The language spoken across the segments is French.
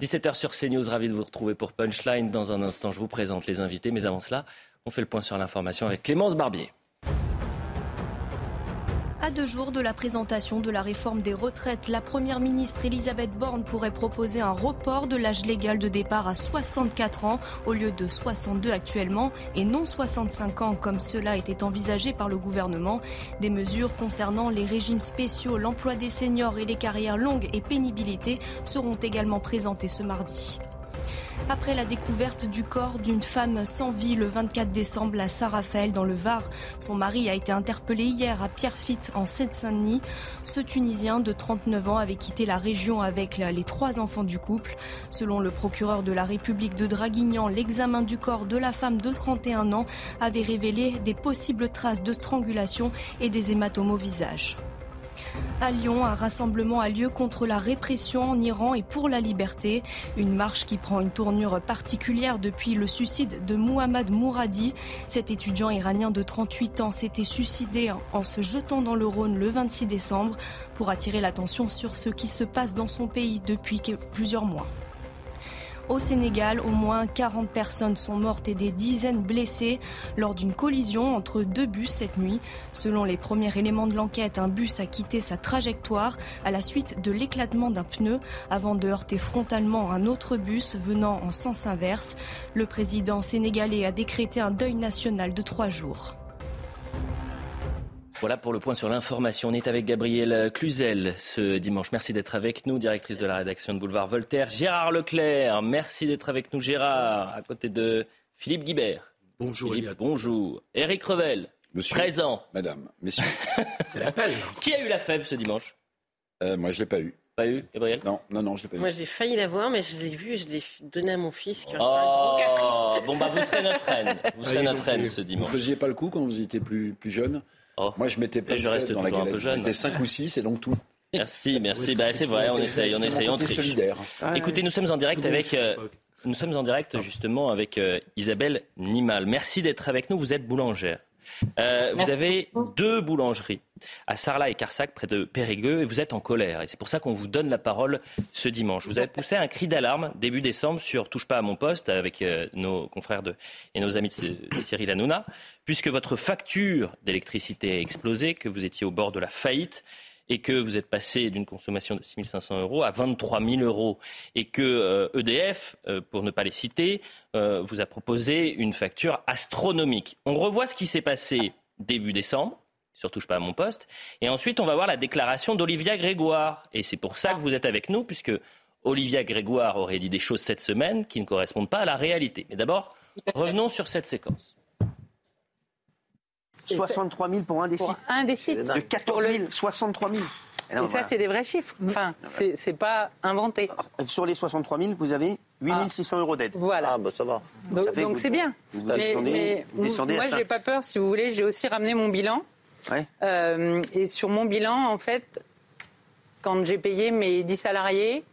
17h sur CNews, ravi de vous retrouver pour Punchline. Dans un instant, je vous présente les invités, mais avant cela, on fait le point sur l'information avec Clémence Barbier. À deux jours de la présentation de la réforme des retraites, la première ministre Elisabeth Borne pourrait proposer un report de l'âge légal de départ à 64 ans au lieu de 62 actuellement et non 65 ans comme cela était envisagé par le gouvernement. Des mesures concernant les régimes spéciaux, l'emploi des seniors et les carrières longues et pénibilité seront également présentées ce mardi. Après la découverte du corps d'une femme sans vie le 24 décembre à Saint-Raphaël dans le Var, son mari a été interpellé hier à Pierrefitte en Seine-Saint-Denis. Ce Tunisien de 39 ans avait quitté la région avec les trois enfants du couple. Selon le procureur de la République de Draguignan, l'examen du corps de la femme de 31 ans avait révélé des possibles traces de strangulation et des hématomes au visage. À Lyon, un rassemblement a lieu contre la répression en Iran et pour la liberté. Une marche qui prend une tournure particulière depuis le suicide de Muhammad Mouradi. Cet étudiant iranien de 38 ans s'était suicidé en se jetant dans le Rhône le 26 décembre pour attirer l'attention sur ce qui se passe dans son pays depuis plusieurs mois. Au Sénégal, au moins 40 personnes sont mortes et des dizaines blessées lors d'une collision entre deux bus cette nuit. Selon les premiers éléments de l'enquête, un bus a quitté sa trajectoire à la suite de l'éclatement d'un pneu avant de heurter frontalement un autre bus venant en sens inverse. Le président sénégalais a décrété un deuil national de trois jours. Voilà pour le point sur l'information. On est avec Gabrielle Cluzel ce dimanche. Merci d'être avec nous, directrice de la rédaction de Boulevard Voltaire. Gérard Leclerc, merci d'être avec nous, Gérard, à côté de Philippe Guibert. Bonjour, Philippe, bonjour. Eric Revel, Monsieur, présent. Madame, messieurs. C'est l'appel. Qui a eu la fève ce dimanche Euh, moi, je l'ai pas eu. Pas eu, Gabriel Non, non, non, je l'ai pas eu. Moi, j'ai failli l'avoir, mais je l'ai vu, je l'ai donné à mon fils qui Oh, un gros caprice. bon bah vous serez notre reine. Vous serez notre reine vous- ce Vous dimanche. faisiez pas le coup quand vous étiez plus, plus jeune Oh. Moi, je Et de je reste dans la toujours un galette. peu jeune. J'étais 5 ou 6 et donc tout. Merci, merci. Bah, c'est vrai, on essaye, on essaye, on triche. solidaire. Écoutez, nous sommes en direct avec. euh, nous sommes en direct justement avec euh, Isabelle Nimal. Merci d'être avec nous. Vous êtes boulangère. Euh, vous avez deux boulangeries à Sarlat et Carsac près de Périgueux et vous êtes en colère. Et c'est pour ça qu'on vous donne la parole ce dimanche. Vous avez poussé un cri d'alarme début décembre sur Touche pas à mon poste avec euh, nos confrères et nos amis de, de Cyril Hanouna, puisque votre facture d'électricité a explosé, que vous étiez au bord de la faillite et que vous êtes passé d'une consommation de 6 500 euros à 23 000 euros et que euh, EDF, euh, pour ne pas les citer, vous a proposé une facture astronomique. On revoit ce qui s'est passé début décembre. Surtout pas à mon poste. Et ensuite, on va voir la déclaration d'Olivia Grégoire. Et c'est pour ça que vous êtes avec nous, puisque Olivia Grégoire aurait dit des choses cette semaine qui ne correspondent pas à la réalité. Mais d'abord, revenons sur cette séquence. 63 000 pour un des sites. Pour un des sites. De 14 000, 63 000. Et non, Et ça, voilà. c'est des vrais chiffres. Enfin, c'est c'est pas inventé. Sur les 63 000, vous avez 8 600 euros d'aide. Voilà. Ah, bah ça va. Donc Ça fait donc vous- c'est bien. vous Mais, descendez- mais vous descendez à moi, ça. j'ai pas peur. Si vous voulez, j'ai aussi ramené mon bilan. Ouais. Euh, et sur mon bilan, en fait, quand j'ai payé mes 10 salariés,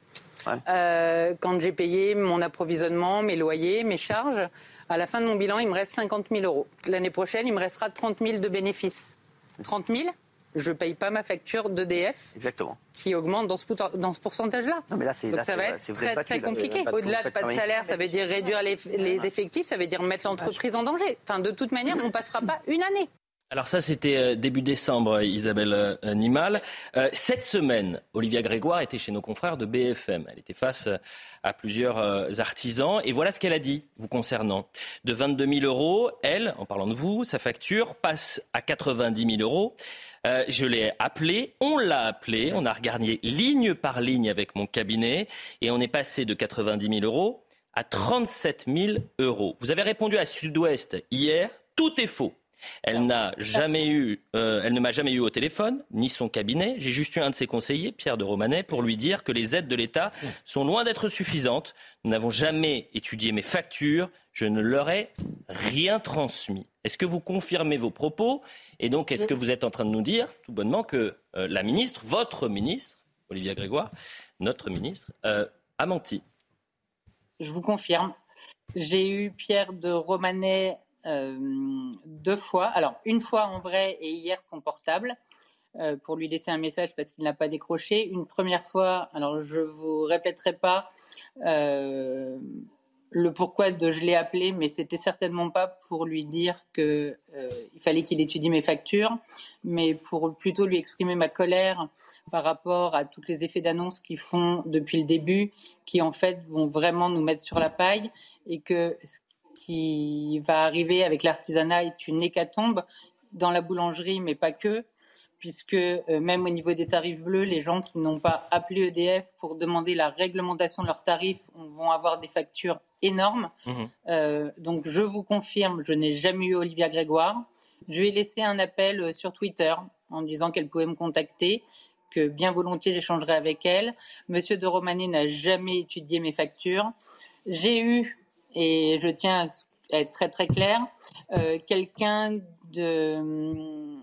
Ouais. euh, quand j'ai payé mon approvisionnement, mes loyers, mes charges, à la fin de mon bilan, il me reste 50 000 euros. L'année prochaine, il me restera 30 000 de bénéfices. 30 000, je paye pas ma facture d'EDF Exactement. qui augmente dans ce, pourta- dans ce pourcentage-là. Non, mais là. Donc là, ça va être très, battu, compliqué. Au-delà de pas de salaire, ça veut dire réduire les, les effectifs, ça veut dire mettre l'entreprise en danger. Enfin, de toute manière, on passera pas une année. Alors ça, c'était euh, début décembre, Isabelle euh, Nimal. Euh, cette semaine, Olivia Grégoire était chez nos confrères de BFM. Elle était face euh, à plusieurs euh, artisans. Et voilà ce qu'elle a dit, vous concernant. De 22 000 euros, elle, en parlant de vous, sa facture passe à 90 000 euros. Euh, je l'ai appelé, on l'a appelé, on a regardé ligne par ligne avec mon cabinet et on est passé de 90 000 euros à 37 000 euros. Vous avez répondu à Sud-Ouest hier, tout est faux. Elle n'a jamais eu, euh, elle ne m'a jamais eu au téléphone, ni son cabinet. J'ai juste eu un de ses conseillers, Pierre de Romanet, pour lui dire que les aides de l'État sont loin d'être suffisantes. Nous n'avons jamais étudié mes factures. Je ne leur ai rien transmis. Est-ce que vous confirmez vos propos? Et donc, est-ce que vous êtes en train de nous dire, tout bonnement, que euh, la ministre, votre ministre, Olivia Grégoire, notre ministre, euh, a menti? Je vous confirme. J'ai eu Pierre de Romanet deux fois. Alors, une fois en vrai et hier son portable euh, pour lui laisser un message parce qu'il n'a pas décroché. Une première fois, alors je vous répéterai pas euh, le pourquoi de je l'ai appelé, mais c'était certainement pas pour lui dire que euh, il fallait qu'il étudie mes factures, mais pour plutôt lui exprimer ma colère par rapport à tous les effets d'annonce qu'ils font depuis le début, qui en fait vont vraiment nous mettre sur la paille, et que ce qui va arriver avec l'artisanat est une hécatombe dans la boulangerie, mais pas que puisque euh, même au niveau des tarifs bleus, les gens qui n'ont pas appelé EDF pour demander la réglementation de leurs tarifs vont avoir des factures énormes. Mhm. Euh, donc je vous confirme, je n'ai jamais eu Olivia Grégoire. Je lui ai laissé un appel euh, sur Twitter en disant qu'elle pouvait me contacter, que bien volontiers j'échangerai avec elle. Monsieur de Romanet n'a jamais étudié mes factures. J'ai eu, et je tiens à être très très clair, euh, quelqu'un de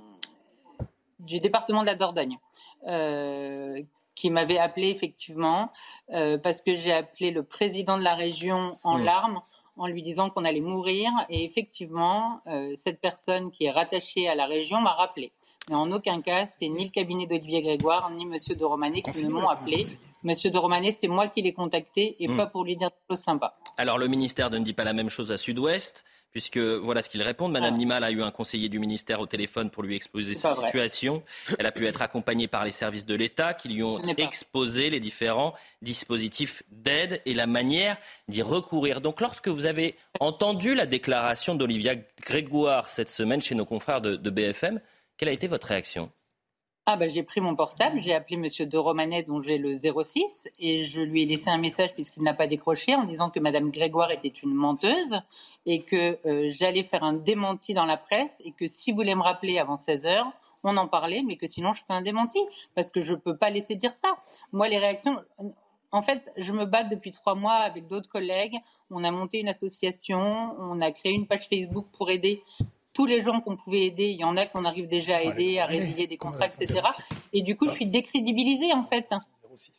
du département de la Dordogne, euh, qui m'avait appelé effectivement euh, parce que j'ai appelé le président de la région en Mmh. larmes en lui disant qu'on allait mourir. Et effectivement, cette personne qui est rattachée à la région m'a rappelé. Mais en aucun cas, c'est ni le cabinet d'Olivier Grégoire, ni Monsieur de Romanet qui ne m'ont appelé. Monsieur de Romanet, c'est moi qui l'ai contacté et Mmh. pas pour lui dire choses sympas. Alors le ministère ne dit pas la même chose à Sud-Ouest, puisque voilà ce qu'ils répondent. Madame Ah. Nimal a eu un conseiller du ministère au téléphone pour lui exposer sa situation. Elle a pu être accompagnée par les services de l'État qui lui ont exposé les différents dispositifs d'aide et la manière d'y recourir. Donc lorsque vous avez entendu la déclaration d'Olivia Grégoire cette semaine chez nos confrères de, de BFM, quelle a été votre réaction? Ah bah j'ai pris mon portable, j'ai appelé Monsieur de Romanet dont j'ai le 06 et je lui ai laissé un message puisqu'il n'a pas décroché en disant que Madame Grégoire était une menteuse et que euh, j'allais faire un démenti dans la presse et que s'il voulait me rappeler avant 16 heures, on en parlait, mais que sinon je ferais un démenti parce que je peux pas laisser dire ça. Moi les réactions, en fait, je me bats depuis trois mois avec d'autres collègues. On a monté une association, on a créé une page Facebook pour aider tous les gens qu'on pouvait aider. Il y en a qu'on arrive déjà à aider, à résilier des contrats, etc. Et du coup, je suis décrédibilisée en fait.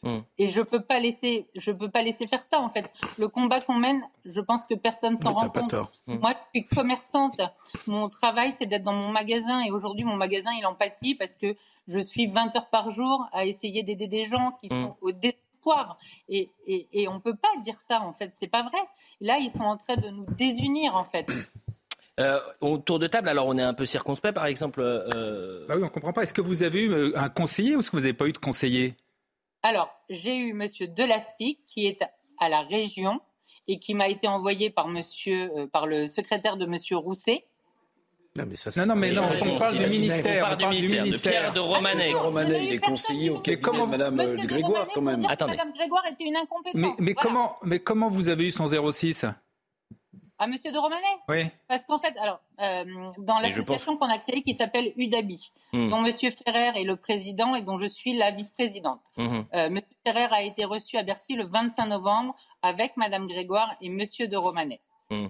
Hmm. Et je peux pas laisser, je peux pas laisser faire ça en fait. Le combat qu'on mène, je pense que personne s'en rend compte. Moi, je suis commerçante. Mon travail, c'est d'être dans mon magasin. Et aujourd'hui, mon magasin, il empathie parce que je suis 20 heures par jour à essayer d'aider des gens qui sont au désespoir. Et, et, et on peut pas dire ça, en fait. C'est pas vrai. Là, ils sont en train de nous désunir, en fait. Euh, Autour de table, alors on est un peu circonspect, par exemple. euh, Bah oui, on comprend pas. Est-ce que vous avez eu euh, un conseiller ou est-ce que vous n'avez pas eu de conseiller? Alors, j'ai eu Monsieur Delastic qui est à la région et qui m'a été envoyé par Monsieur, euh, par le secrétaire de Monsieur Rousset. Non, mais ça, Non, non, mais non, on parle du ministère. on parle du ministère, de Pierre de Romanet. De Romanet, il est conseiller au cabinet comment- de Madame euh, de Grégoire, Romanet quand même. Attendez. Madame Grégoire était une incompétente. Mais, mais, Voilà. comment, mais comment vous avez eu son 06 À Monsieur de Romanet Oui. Parce qu'en fait, alors, euh, dans l'association qu'on a créée qui s'appelle UDABI, Hmm. dont Monsieur Ferrer est le président et dont je suis la vice-présidente. Euh, Monsieur Ferrer a été reçu à Bercy le 25 novembre avec Madame Grégoire et Monsieur de Romanet. Hmm.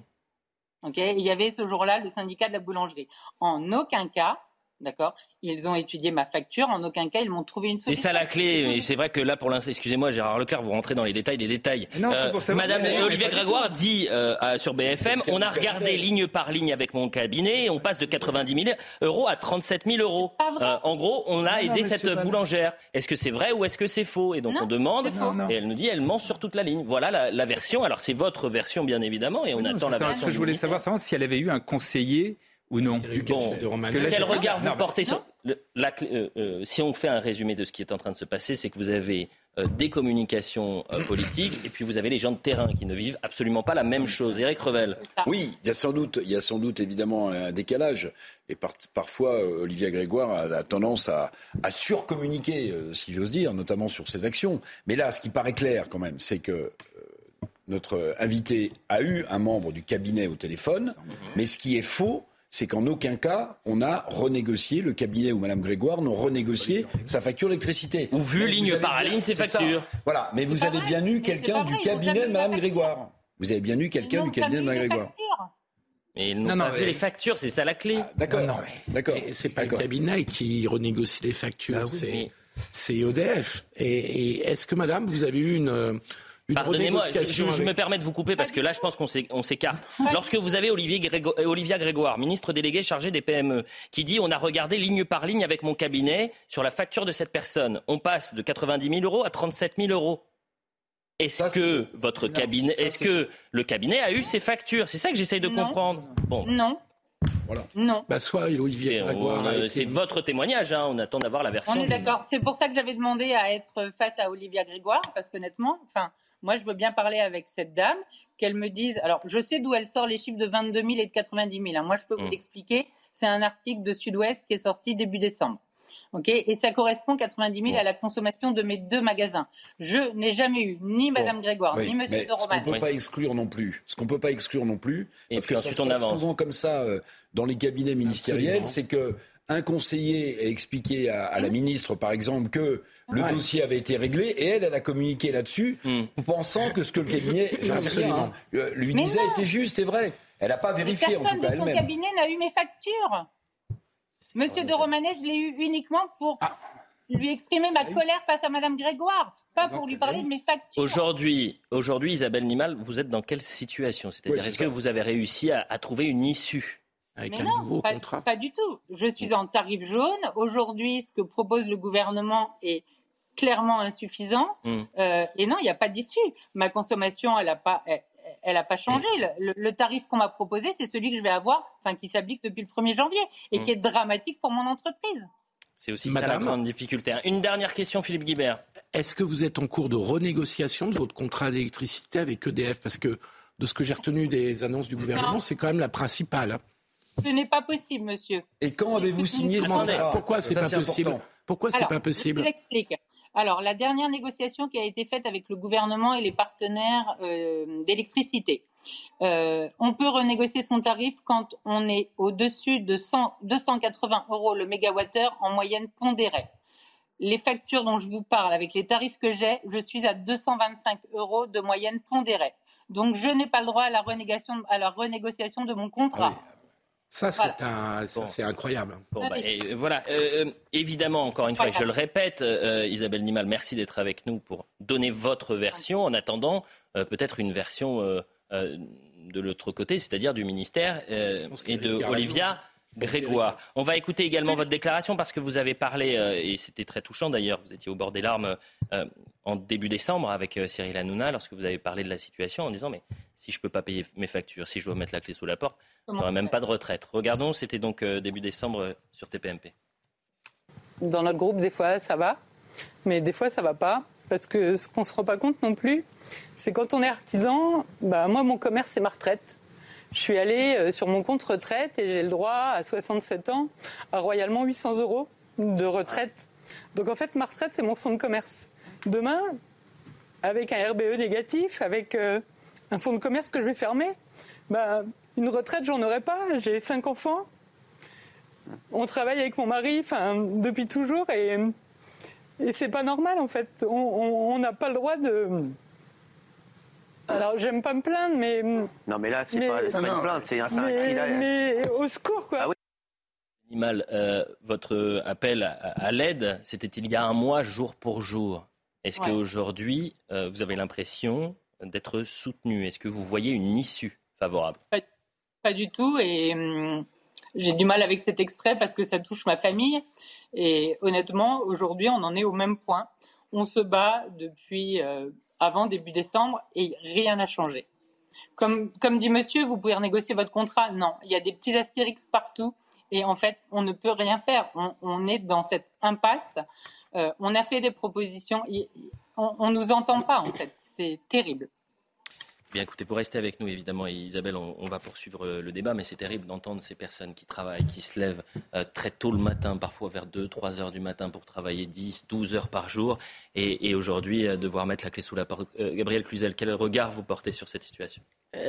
Ok, il y avait ce jour-là le syndicat de la boulangerie. En aucun cas, d'accord, ils ont étudié ma facture. En aucun cas, ils m'ont trouvé une C'est solution. ça la clé. Et c'est vrai que là, pour l'instant, excusez-moi, Gérard Leclerc, vous rentrez dans les détails des détails. Non, c'est pour savoir Madame Olivia Grégoire dit euh, à- sur BFM, on a regardé ligne par ligne avec mon cabinet et on passe de 90 000 euros à 37 000 euros. C'est pas vrai. Euh, en gros, on a Non, aidé non, cette boulangère. Est-ce que c'est vrai ou est-ce que c'est faux? Et donc Non, on demande c'est faux. Non, non. et elle nous dit, elle ment sur toute la ligne. Voilà la, la version. Alors c'est votre version bien évidemment et on Non, attend la c'est version. Ce que je voulais savoir, savoir si elle avait eu un conseiller ou non. Bon, de que Quel regard vous portez sur le- la euh, euh, Si on fait un résumé de ce qui est en train de se passer, c'est que vous avez euh, des communications euh, politiques et puis vous avez les gens de terrain qui ne vivent absolument pas la même chose. Éric Revel. Oui, il y a sans doute, il y a sans doute évidemment un décalage. Et par- parfois, euh, Olivia Grégoire a, a tendance à, à surcommuniquer, euh, si j'ose dire, notamment sur ses actions. Mais là, ce qui paraît clair quand même, c'est que euh, notre invité a eu un membre du cabinet au téléphone. Mais ce qui est faux, c'est qu'en aucun cas, on a renégocié, le cabinet ou Mme Grégoire n'ont renégocié sa facture d'électricité. Ou vu ligne par bien- ligne ses ça. factures. Voilà, mais vous avez vrai. bien eu quelqu'un du cabinet de Mme. Grégoire. Vous avez bien eu quelqu'un du cabinet de Mme Grégoire. Mais ils n'ont Non, non, pas vu mais- les factures, c'est ça la clé. D'accord, Non, mais- d'accord. mais c'est pas le cabinet qui renégocie les factures, Ah oui, c'est mais- c'est EDF. Et, et est-ce que, madame, vous avez eu une, euh, une Pardonnez-moi, je, me permets de vous couper parce que là, je pense qu'on s'é- on s'écarte. Lorsque vous avez Olivier Grégo- euh, Olivia Grégoire, ministre délégué chargé des PME, qui dit on a regardé ligne par ligne avec mon cabinet sur la facture de cette personne, on passe de 90 000 euros à 37 000 euros. Est-ce que votre cabinet, est-ce que le cabinet a eu ses factures? C'est ça que j'essaye de Non. comprendre. Bon, Non. Voilà. Non. Bah, soit Olivier euh, été- c'est votre témoignage. hein, on attend d'avoir la version. On est d'accord. C'est pour ça que j'avais demandé à être face à Olivia Grégoire, parce qu'honnêtement, enfin, moi, je veux bien parler avec cette dame, qu'elle me dise. Alors, je sais d'où elle sort les chiffres de 22 000 et de 90 000. hein. Moi, je peux vous Mm. l'expliquer. C'est un article de Sud-Ouest qui est sorti début décembre. Ok, et ça correspond 90 000 à la consommation de mes deux magasins. Je n'ai jamais eu ni Madame Grégoire Oui, ni Monsieur mais de ce qu'on Romanet. peut Oui. pas exclure non plus, ce qu'on peut pas exclure non plus, Et parce que ça se on passe avance. souvent comme ça euh, dans les cabinets ministériels, c'est que un conseiller a expliqué à, à la ministre, par exemple, que le Ouais. dossier avait été réglé, et elle, elle a communiqué là-dessus, Hmm. pensant que ce que le cabinet, hein, euh, lui Mais disait non. était juste et vrai. Elle n'a pas Mais vérifié, en personne tout cas de son elle-même. cabinet n'a eu mes factures. Monsieur de Romanet, je l'ai eu uniquement pour Ah. lui exprimer ma colère face à Madame Grégoire, pas pour lui parler de mes factures. Aujourd'hui, aujourd'hui, Isabelle Nimal, vous êtes dans quelle situation? C'est-à-dire, est-ce que vous avez réussi à, à trouver une issue? Avec Mais un non, nouveau pas, contrat. pas du tout. Je suis en tarif jaune. Aujourd'hui, ce que propose le gouvernement est clairement insuffisant. Hmm. Euh, et non, il n'y a pas d'issue. Ma consommation, elle n'a pas, elle, elle a pas changé. Le, tarif qu'on m'a proposé, c'est celui que je vais avoir, enfin qui s'applique depuis le 1er janvier et Hmm. qui est dramatique pour mon entreprise. C'est aussi ça la Madame grande difficulté. Une dernière question, Philippe Guibert. Est-ce que vous êtes en cours de renégociation de votre contrat d'électricité avec EDF Parce que de ce que j'ai retenu des annonces du gouvernement, c'est quand même la principale. Ce n'est pas possible, monsieur. Et quand avez-vous signé ce contrat? Pourquoi c'est pas possible? Pourquoi c'est pas possible Je vous explique. Alors, la dernière négociation qui a été faite avec le gouvernement et les partenaires euh, d'électricité, euh, on peut renégocier son tarif quand on est au-dessus de 100, 280 euros le mégawattheure en moyenne pondérée. Les factures dont je vous parle, avec les tarifs que j'ai, je suis à 225 euros de moyenne pondérée. Donc, je n'ai pas le droit à la renégociation, de mon contrat. Ah Ça, c'est Voilà. Bon. incroyable. Bon, Ah bah, et voilà. Euh, euh, évidemment, encore une fois, je le répète, euh, Isabelle Nimal, merci d'être avec nous pour donner votre version. En attendant, euh, peut-être une version euh, euh, de l'autre côté, c'est-à-dire du ministère euh, et de. Olivia Grégoire. On va écouter également votre déclaration parce que vous avez parlé, euh, et c'était très touchant d'ailleurs, vous étiez au bord des larmes euh, en début décembre avec euh, Cyril Hanouna lorsque vous avez parlé de la situation en disant mais si je ne peux pas payer mes factures, si je dois mettre la clé sous la porte, je n'aurai même pas de retraite. Regardons, c'était donc euh, début décembre euh, sur TPMP. Dans notre groupe, des fois, ça va, mais des fois, ça va pas. Parce que ce qu'on se rend pas compte non plus, c'est quand on est artisan, bah, moi, mon commerce, c'est ma retraite. Je suis allée euh, sur mon compte retraite et j'ai le droit, à 67 ans, à royalement 800 euros de retraite. Donc, en fait, ma retraite, c'est mon fonds de commerce. Demain, avec un RBE négatif, avec euh, un fonds de commerce que je vais fermer, bah, une retraite, j'en aurai pas. J'ai cinq enfants. On travaille avec mon mari depuis toujours et, et c'est pas normal en fait. On n'a pas le droit de. Alors j'aime pas me plaindre, mais. Non, mais là, c'est Mais- pas, une plainte, c'est un, cri d'alerte. mais au secours quoi. Ah oui. Animal, euh, votre appel à, à l'aide, c'était il y a un mois, jour pour jour. Est-ce Ouais. qu'aujourd'hui, euh, vous avez l'impression d'être soutenu? Est-ce que vous voyez une issue favorable? Pas du tout. Et hum, j'ai du mal avec cet extrait parce que ça touche ma famille. Et honnêtement, aujourd'hui, on en est au même point. On se bat depuis euh, avant début décembre et rien n'a changé. Comme, comme dit monsieur, vous pouvez renégocier votre contrat. Non, il y a des petits astérix partout. Et en fait, on ne peut rien faire. On, est dans cette impasse. Euh, on a fait des propositions. On, on nous entend pas, en fait. C'est terrible. Bien, écoutez, vous restez avec nous, évidemment, et Isabelle, on, va poursuivre euh, le débat, mais c'est terrible d'entendre ces personnes qui travaillent, qui se lèvent euh, très tôt le matin, parfois vers 2, 3 heures du matin pour travailler 10, 12 heures par jour, et, aujourd'hui euh, devoir mettre la clé sous la porte. Euh, Gabriel Cluzel, quel regard vous portez sur cette situation?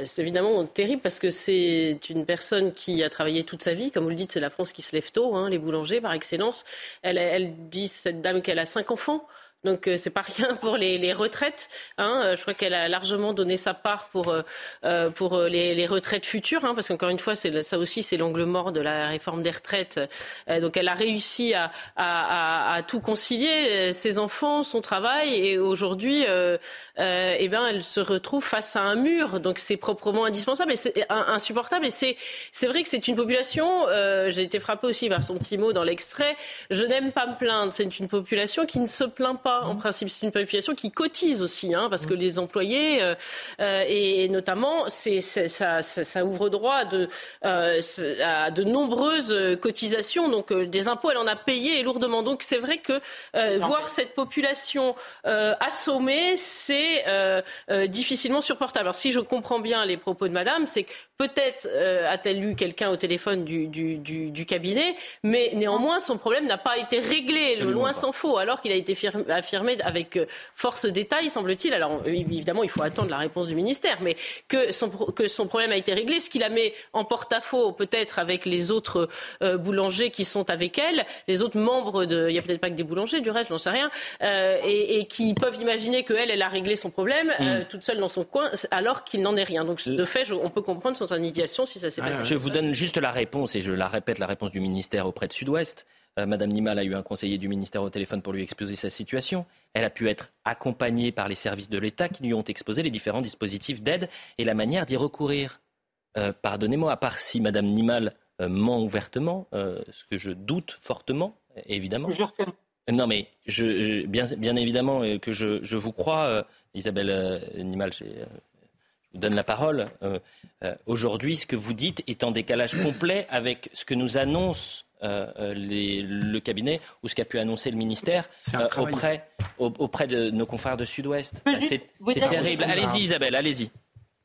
C'est évidemment terrible parce que c'est une personne qui a travaillé toute sa vie. Comme vous le dites, c'est la France qui se lève tôt, hein, les boulangers par excellence. Elle, elle dit, cette dame, qu'elle a cinq enfants. Donc euh, c'est pas rien pour les, retraites. Hein. Euh, Je crois qu'elle a largement donné sa part pour euh, euh, pour les, retraites futures, hein, parce qu'encore une fois, ça aussi c'est l'angle mort de la réforme des retraites. Donc elle a réussi à, à, tout concilier, ses enfants, son travail, et aujourd'hui, eh ben elle se retrouve face à un mur. Donc c'est proprement indispensable et insupportable. Et c'est c'est vrai que c'est une population. J'ai été frappée aussi par son petit mot dans l'extrait. Je n'aime pas me plaindre. C'est une population qui ne se plaint pas. En principe, c'est une population qui cotise aussi, hein, parce que les employés euh, euh, et, notamment, c'est ça, ça, ça ouvre droit à de, euh, à de nombreuses cotisations. Donc euh, des impôts, elle en a payé et lourdement. Donc c'est vrai que voir cette population assommée, c'est difficilement supportable. Alors si je comprends bien les propos de Madame, c'est que peut-être euh, a-t-elle eu quelqu'un au téléphone du, du, du, du cabinet, mais néanmoins son problème n'a pas été réglé, le loin s'en faut, alors qu'il a été firme- affirmé avec euh, force détail, semble-t-il. Alors euh, évidemment, il faut attendre la réponse du ministère, mais que son, que son problème a été réglé, ce qui la met en porte-à-faux peut-être avec les autres euh, boulangers qui sont avec elle, les autres membres de, il y a peut-être pas que des boulangers, du reste, j'en sais rien, euh, et, et qui peuvent imaginer qu'elle, elle a réglé son problème euh, toute seule dans son coin, alors qu'il n'en est rien. Donc de fait, je- on peut comprendre son indignation si ça s'est passé. Je vous donne juste la réponse, et je la répète, la réponse du ministère auprès de Sud-Ouest. Euh, Madame Nimal a eu un conseiller du ministère au téléphone pour lui exposer sa situation. Elle a pu être accompagnée par les services de l'État qui lui ont exposé les différents dispositifs d'aide et la manière d'y recourir. Euh, Pardonnez-moi, à part si Madame Nimal euh, ment ouvertement, euh, ce que je doute fortement, évidemment. Non, mais je, je- bien, bien évidemment que je, je vous crois, euh, Isabelle euh, Nimal, j'ai, euh, vous donne la parole. Euh, euh, Aujourd'hui, ce que vous dites est en décalage complet avec ce que nous annonce euh, les- le cabinet ou ce qu'a pu annoncer le ministère euh, auprès, au- auprès de nos confrères de Sud-Ouest. Bah, C'est terrible. Allez-y, Isabelle, allez-y.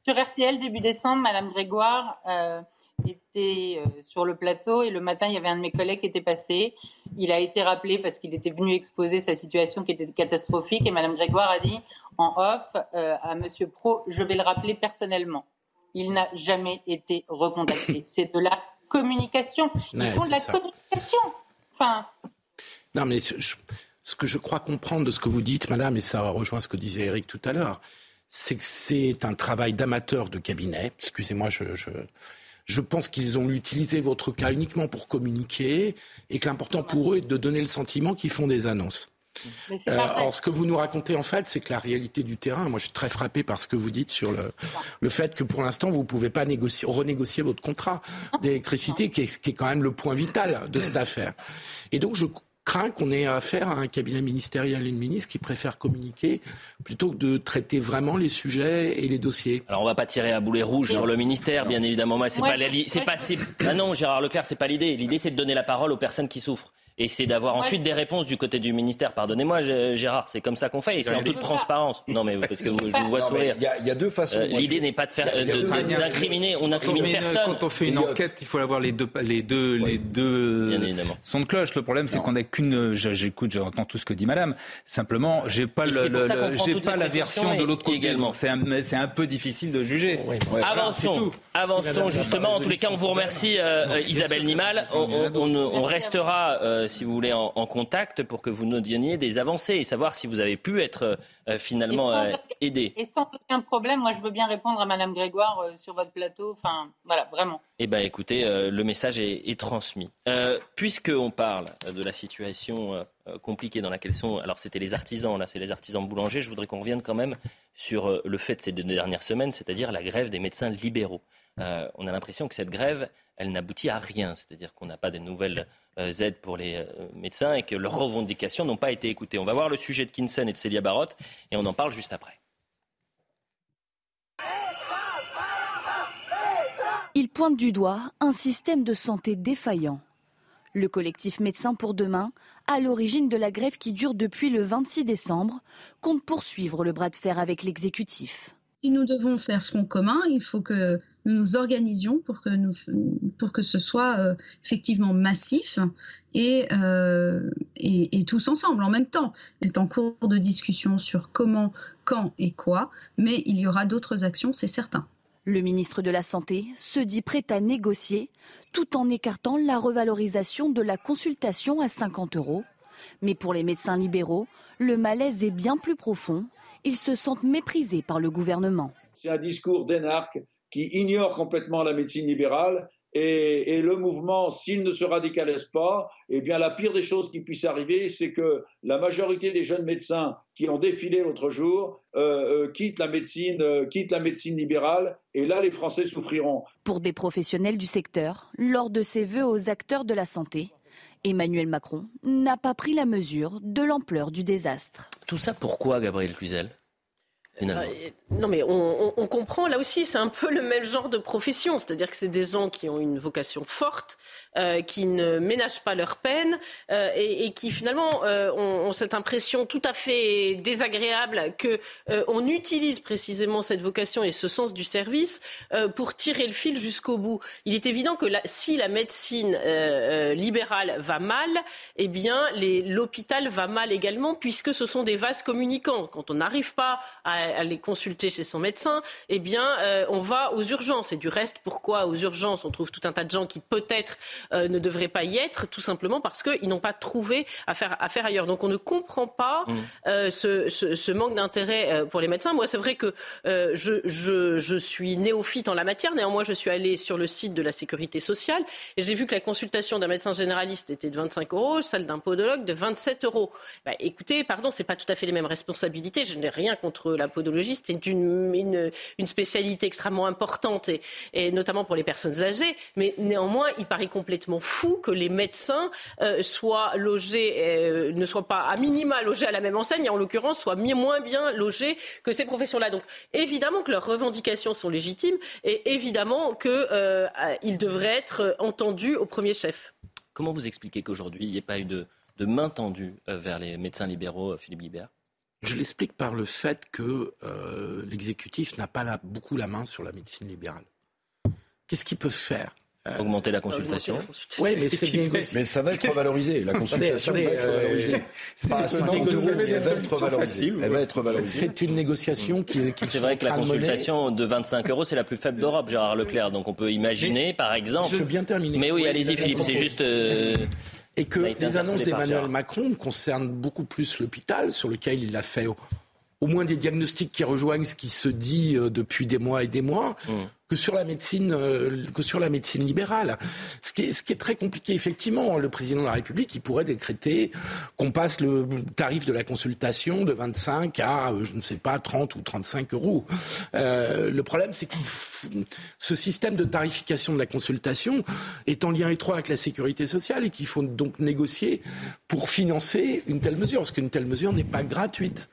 Sur RTL, début décembre, Madame Grégoire euh, était euh, sur le plateau et le matin, il y avait un de mes collègues qui était passé. Il a été rappelé parce qu'il était venu exposer sa situation qui était catastrophique et Madame Grégoire a dit en off euh, à Monsieur Pro, je vais le rappeler personnellement. Il n'a jamais été recontacté. C'est de la communication. Ils Ouais, font de la ça. communication. Enfin, Non, mais ce que je crois comprendre de ce que vous dites, madame, et ça rejoint ce que disait Eric tout à l'heure, c'est que c'est un travail d'amateur de cabinet. Excusez-moi, je, je, je pense qu'ils ont utilisé votre cas uniquement pour communiquer et que l'important pour eux est de donner le sentiment qu'ils font des annonces. Euh, alors, ce que vous nous racontez, en fait, c'est que la réalité du terrain, moi, je suis très frappé par ce que vous dites sur le, le fait que pour l'instant, vous ne pouvez pas négocier, renégocier votre contrat d'électricité, qui qui est quand même le point vital de cette affaire. Et donc, je crains qu'on ait affaire à un cabinet ministériel et une ministre qui préfère communiquer plutôt que de traiter vraiment les sujets et les dossiers. Alors on va pas tirer à boulet rouge sur le ministère, bien évidemment. C'est pas la li- c'est pas c'est- Ah non, Gérard Leclerc, c'est pas l'idée. L'idée, c'est de donner la parole aux personnes qui souffrent. Et c'est d'avoir ensuite des réponses du côté du ministère. Pardonnez-moi, Gérard, c'est comme ça qu'on fait. Et c'est en toute transparence. Non, mais parce que vous- je vous vois Non, sourire. Il y, a- il y a deux façons. Euh, L'idée n'est pas de faire d'incriminer. On fait une, personne. quand on fait une enquête, il faut avoir les deux, les deux, les deux Bien évidemment. sons de cloche. Le problème, c'est qu'on n'a qu'une. J'écoute, j'entends tout ce que dit Madame. Simplement, j'ai pas le, le- j'ai pas la version de l'autre côté. également. C'est un, c'est un peu difficile de juger. Ouais, Avançons, avançons justement. En tous les cas, on vous remercie, euh, euh, Isabelle Nimal. On, on- on- on restera, euh, si vous voulez, en, en contact pour que vous nous donniez des avancées et savoir si vous avez pu être euh, finalement Et sans- euh, aidé. Et sans aucun problème, moi je veux bien répondre à Madame Grégoire euh, sur votre plateau. Enfin, voilà, vraiment. Eh bien, écoutez, euh, le message est, est transmis. Euh, Puisqu'on parle de la situation euh, euh, compliquée dans laquelle sont. Alors, c'était les artisans, là, c'est les artisans boulangers. Je voudrais qu'on revienne quand même sur euh, le fait de ces deux dernières semaines, c'est-à-dire la grève des médecins libéraux. Euh, on a l'impression que cette grève, elle n'aboutit à rien. C'est-à-dire qu'on n'a pas de nouvelles euh, aides pour les euh, médecins et que leurs revendications n'ont pas été écoutées. On va voir le sujet de Kinson et de Célia Barotte et on en parle juste après. Il pointe du doigt un système de santé défaillant. Le collectif Médecins pour demain, à l'origine de la grève qui dure depuis le 26 décembre, compte poursuivre le bras de fer avec l'exécutif. Si nous devons faire front commun, il faut que nous nous organisions pour que, nous, pour que ce soit euh, effectivement massif et, euh, et, et, tous ensemble en même temps. Il est en cours de discussion sur comment, quand et quoi, mais il y aura d'autres actions, c'est certain. Le ministre de la Santé se dit prêt à négocier tout en écartant la revalorisation de la consultation à 50 euros. Mais pour les médecins libéraux, le malaise est bien plus profond. Ils se sentent méprisés par le gouvernement. C'est un discours d'énarque qui ignore complètement la médecine libérale et, et, le mouvement, s'il ne se radicalise pas, eh bien la pire des choses qui puissent arriver, c'est que la majorité des jeunes médecins qui ont défilé l'autre jour euh, euh, quittent la médecine, euh, quittent la médecine libérale, et là les Français souffriront. Pour des professionnels du secteur, lors de ses vœux aux acteurs de la santé, Emmanuel Macron n'a pas pris la mesure de l'ampleur du désastre. Tout ça pourquoi, Gabriel Cluzel? Euh, non, mais on, comprend, là aussi, c'est un peu le même genre de profession. C'est-à-dire que c'est des gens qui ont une vocation forte, euh, qui ne ménagent pas leur peine euh, et, qui, finalement, euh, ont, cette impression tout à fait désagréable que on utilise précisément cette vocation et ce sens du service pour tirer le fil jusqu'au bout. Il est évident que si la médecine libérale va mal, eh bien, l'hôpital va mal également, puisque ce sont des vases communicants. Quand on n'arrive pas à aller consulter chez son médecin, eh bien, on va aux urgences. Et du reste, pourquoi aux urgences? On trouve tout un tas de gens qui peut-être euh, ne devraient pas y être, tout simplement parce qu'ils n'ont pas trouvé à faire, à faire ailleurs. Donc on ne comprend pas mmh. euh, ce, ce, ce, manque d'intérêt euh, pour les médecins. Moi, c'est vrai que euh, je, je, je, suis néophyte en la matière. Néanmoins, je suis allée sur le site de la sécurité sociale et j'ai vu que la consultation d'un médecin généraliste était de 25 euros, celle d'un podologue de 27 euros. Bah, écoutez, pardon, c'est pas tout à fait les mêmes responsabilités. Je n'ai rien contre la podologie, c'est une, une, une, spécialité extrêmement importante, et, et, notamment pour les personnes âgées. Mais néanmoins, il paraît complètement fou que les médecins euh, soient logés, euh, ne soient pas à minima logés à la même enseigne, et en l'occurrence soient moins bien logés que ces professions-là. Donc évidemment que leurs revendications sont légitimes, et évidemment qu'ils euh, devraient être entendus au premier chef. Comment vous expliquez qu'aujourd'hui, il n'y ait pas eu de, de main tendue vers les médecins libéraux, Philippe Guibert? Je l'explique par le fait que euh, l'exécutif n'a pas la, beaucoup la main sur la médecine libérale. Qu'est-ce qu'ils peuvent faire? Euh, Augmenter la consultation. Oui, mais c'est négocié. Mais ça va être revalorisé. La consultation va être revalorisée. Elle va être revalorisée. C'est une négociation qui, qui C'est vrai que la consultation de 25 euros, c'est la plus faible d'Europe, Gérard Leclerc. Donc on peut imaginer, par exemple. Je veux bien terminer. Mais oui, allez-y, Philippe. C'est juste. Euh et que les annonces d'Emmanuel Macron concernent beaucoup plus l'hôpital, sur lequel il a fait au, moins des diagnostics qui rejoignent ce qui se dit euh, depuis des mois et des mois, mmh. que sur la médecine, euh, que sur la médecine libérale. Ce qui, est, ce qui est très compliqué, effectivement, le président de la République, il pourrait décréter qu'on passe le tarif de la consultation de 25 à, euh, je ne sais pas, 30 ou 35 euros. Euh, le problème, c'est que ce système de tarification de la consultation est en lien étroit avec la sécurité sociale et qu'il faut donc négocier pour financer une telle mesure, parce qu'une telle mesure n'est pas gratuite.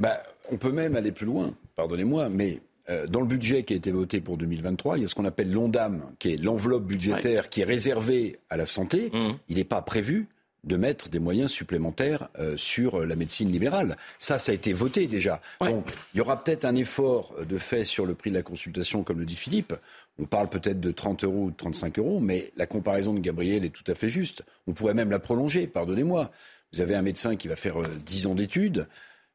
Bah, on peut même aller plus loin, pardonnez-moi, mais euh, dans le budget qui a été voté pour 2023, il y a ce qu'on appelle l'ONDAM, qui est l'enveloppe budgétaire ouais. qui est réservée à la santé. Mmh. Il n'est pas prévu de mettre des moyens supplémentaires euh, sur la médecine libérale. Ça, ça a été voté déjà. Ouais. Donc, il y aura peut-être un effort de fait sur le prix de la consultation, comme le dit Philippe. On parle peut-être de 30 euros ou de 35 euros, mais la comparaison de Gabriel est tout à fait juste. On pourrait même la prolonger, pardonnez-moi. Vous avez un médecin qui va faire euh, 10 ans d'études.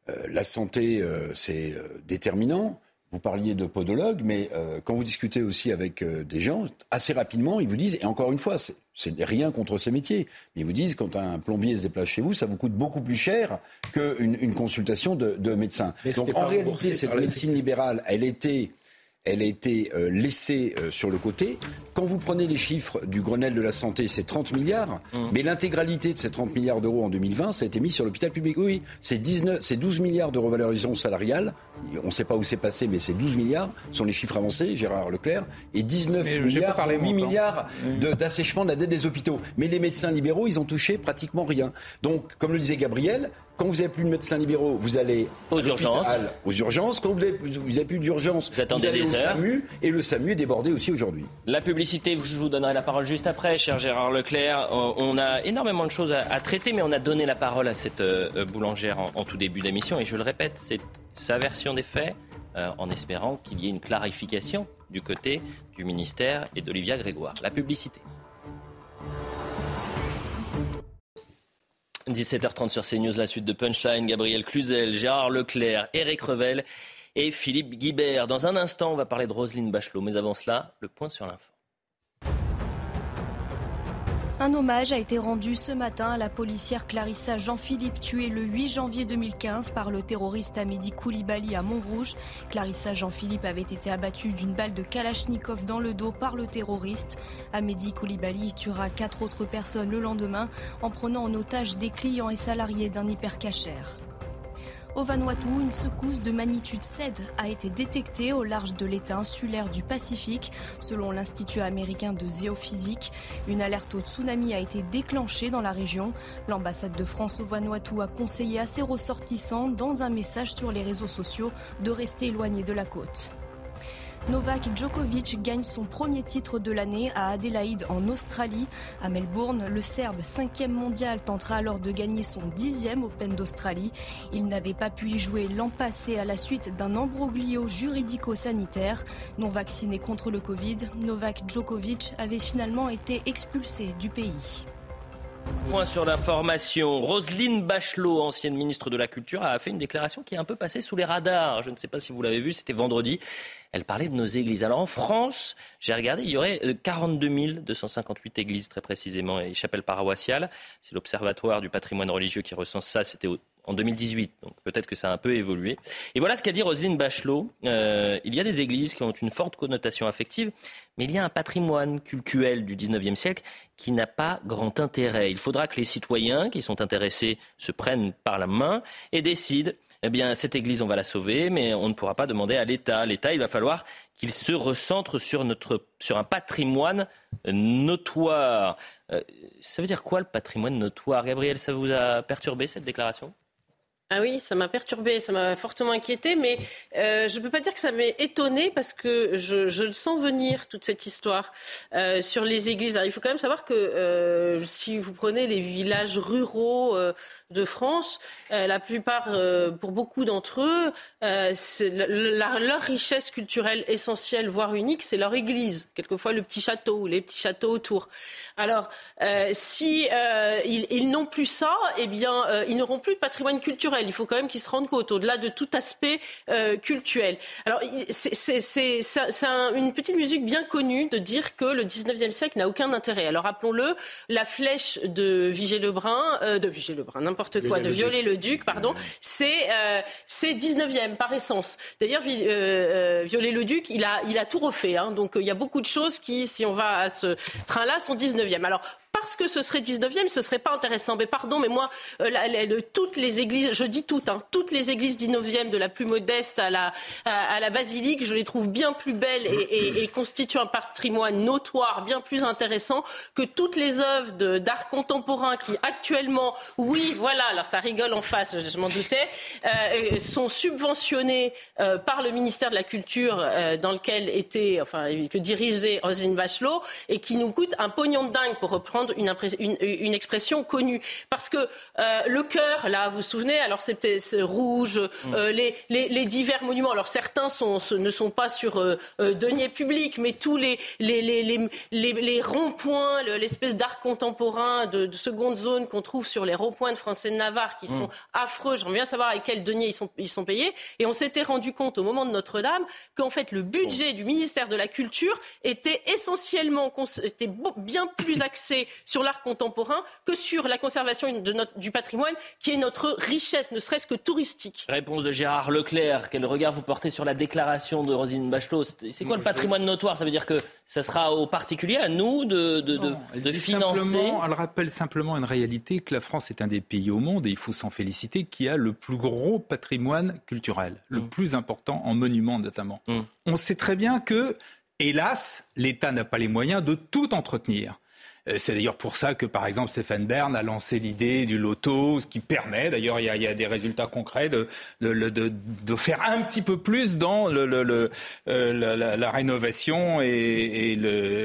Euh, la santé, euh, c'est déterminant. Vous parliez de podologue, mais euh, quand vous discutez aussi avec euh, des gens, assez rapidement, ils vous disent, et encore une fois, c'est rien contre ces métiers, mais ils vous disent, quand un plombier se déplace chez vous, ça vous coûte beaucoup plus cher qu'une une consultation de, de médecin. Mais Donc en réalité, cette médecine libérale, elle était elle a été euh, laissée euh, sur le côté. Quand vous prenez les chiffres du Grenelle de la santé, c'est 30 milliards, mmh. mais l'intégralité de ces 30 milliards d'euros en 2020, ça a été mis sur l'hôpital public. Oui, c'est 12 milliards de revalorisation salariale. On ne sait pas où c'est passé, mais c'est 12 milliards, sont les chiffres avancés, Gérard Leclerc, et 19 mais milliards, parler, 8 milliards d'assèchement de, de la dette des hôpitaux. Mais les médecins libéraux, ils ont touché pratiquement rien. Donc, comme le disait Gabriel, quand vous n'avez plus de médecins libéraux, vous allez aux urgences. Aux urgences. Quand vous n'avez plus d'urgence, vous, vous allez au SAMU. Et le SAMU est débordé aussi aujourd'hui. La publicité, je vous donnerai la parole juste après, cher Gérard Leclerc. On a énormément de choses à, à traiter, mais on a donné la parole à cette euh, boulangère en, en tout début d'émission. Et je le répète, c'est sa version des faits. euh, en espérant qu'il y ait une clarification du côté du ministère et d'Olivia Grégoire. La publicité. 17h30 sur CNews, la suite de Punchline, Gabriel Cluzel, Gérard Leclerc, Eric Revel et Philippe Guibert. Dans un instant, on va parler de Roselyne Bachelot, mais avant cela, le point sur l'info. Un hommage a été rendu ce matin à la policière Clarissa Jean-Philippe, tuée le 8 janvier 2015 par le terroriste Amédi Koulibaly à Montrouge. Clarissa Jean-Philippe avait été abattue d'une balle de Kalachnikov dans le dos par le terroriste. Amédi Koulibaly tuera quatre autres personnes le lendemain en prenant en otage des clients et salariés d'un hypercachère. Au Vanuatu, une secousse de magnitude 7 a été détectée au large de l'état insulaire du Pacifique, selon l'Institut américain de géophysique. Une alerte au tsunami a été déclenchée dans la région. L'ambassade de France au Vanuatu a conseillé à ses ressortissants, dans un message sur les réseaux sociaux, de rester éloignés de la côte. Novak Djokovic gagne son premier titre de l'année à Adélaïde en Australie. À Melbourne, le Serbe, cinquième mondial, tentera alors de gagner son dixième Open d'Australie. Il n'avait pas pu y jouer l'an passé à la suite d'un ambroglio juridico-sanitaire. Non vacciné contre le Covid, Novak Djokovic avait finalement été expulsé du pays. Point sur l'information. Roselyne Bachelot, ancienne ministre de la Culture, a fait une déclaration qui est un peu passée sous les radars. Je ne sais pas si vous l'avez vu, c'était vendredi. Elle parlait de nos églises. Alors en France, j'ai regardé, il y aurait 42 euh, 258 églises très précisément et chapelles paroissiales. C'est l'Observatoire du patrimoine religieux qui recense ça. C'était en 2018. Donc peut-être que ça a un peu évolué. Et voilà ce qu'a dit Roselyne Bachelot. Euh, il y a des églises qui ont une forte connotation affective, mais il y a un patrimoine cultuel du 19e siècle qui n'a pas grand intérêt. Il faudra que les citoyens qui sont intéressés se prennent par la main et décident eh bien, cette église, on va la sauver, mais on ne pourra pas demander à l'État. L'État, il va falloir qu'il se recentre sur, notre, sur un patrimoine notoire. Euh, ça veut dire quoi le patrimoine notoire? Gabriel, ça vous a perturbé cette déclaration? Ah oui, ça m'a perturbé, ça m'a fortement inquiété, mais euh, je ne peux pas dire que ça m'ait étonné parce que je, le sens venir, toute cette histoire euh, sur les églises. Alors, il faut quand même savoir que euh, si vous prenez les villages ruraux de France, la plupart, pour beaucoup d'entre eux, leur richesse culturelle essentielle, voire unique, c'est leur église, quelquefois le petit château, les petits châteaux autour. Alors, si ils n'ont plus ça, eh bien, ils n'auront plus de patrimoine culturel. Il faut quand même qu'ils se rendent compte, au-delà de tout aspect euh, culturel. Alors, c'est une petite musique bien connue de dire que le 19e siècle n'a aucun intérêt. Alors, rappelons-le, la flèche de Vigée-Lebrun, euh, de Vigée-Lebrun, n'importe quoi, de Viollet-le-Duc, pardon, c'est euh, 19e par essence. D'ailleurs, euh, Viollet-le-Duc, il a, il a tout refait. Hein, donc, il y a beaucoup de choses qui, si on va à ce train-là, sont 19e. Alors, parce que ce serait 19e, ce serait pas intéressant. Mais pardon, mais moi, euh, toutes les églises, je dis toutes, hein, toutes les églises 19e, de la plus modeste à la, basilique, je les trouve bien plus belles et, constituent un patrimoine notoire, bien plus intéressant que toutes les œuvres d'art contemporain qui actuellement, oui, voilà, alors ça rigole en face, je, m'en doutais, euh, sont subventionnées euh, par le ministère de la Culture dans lequel était, enfin, que dirigeait Roselyne Bachelot et qui nous coûtent un pognon de dingue pour reprendre une, une, expression connue. Parce que euh, le cœur, là, vous vous souvenez, alors c'était rouge, mm. euh, les, les, les, divers monuments, alors certains sont, ne sont pas sur euh, deniers publics, mais tous les, les, les ronds-points, l'espèce d'art contemporain de, de, seconde zone qu'on trouve sur les ronds-points de Français de Navarre, qui sont mm. affreux, j'aimerais bien savoir avec quel denier ils sont, ils sont payés. Et on s'était rendu compte au moment de Notre-Dame qu'en fait le budget du ministère de la Culture était essentiellement était bien plus axé sur l'art contemporain que sur la conservation de notre, du patrimoine, qui est notre richesse, ne serait-ce que touristique. Réponse de Gérard Leclerc. Quel regard vous portez sur la déclaration de Rosine Bachelot C'est quoi le patrimoine notoire Ça veut dire que ça sera aux particuliers, à nous, de, de, de, financer Elle rappelle simplement une réalité que la France est un des pays au monde, et il faut s'en féliciter, qui a le plus gros patrimoine culturel, le mm. plus important en monuments notamment. Mm. On sait très bien que, hélas, l'État n'a pas les moyens de tout entretenir. Euh, c'est d'ailleurs pour ça que, par exemple, Stéphane Bern a lancé l'idée du loto, ce qui permet, d'ailleurs, il, y a des résultats concrets, de, de, faire un petit peu plus dans le, euh, la, rénovation et,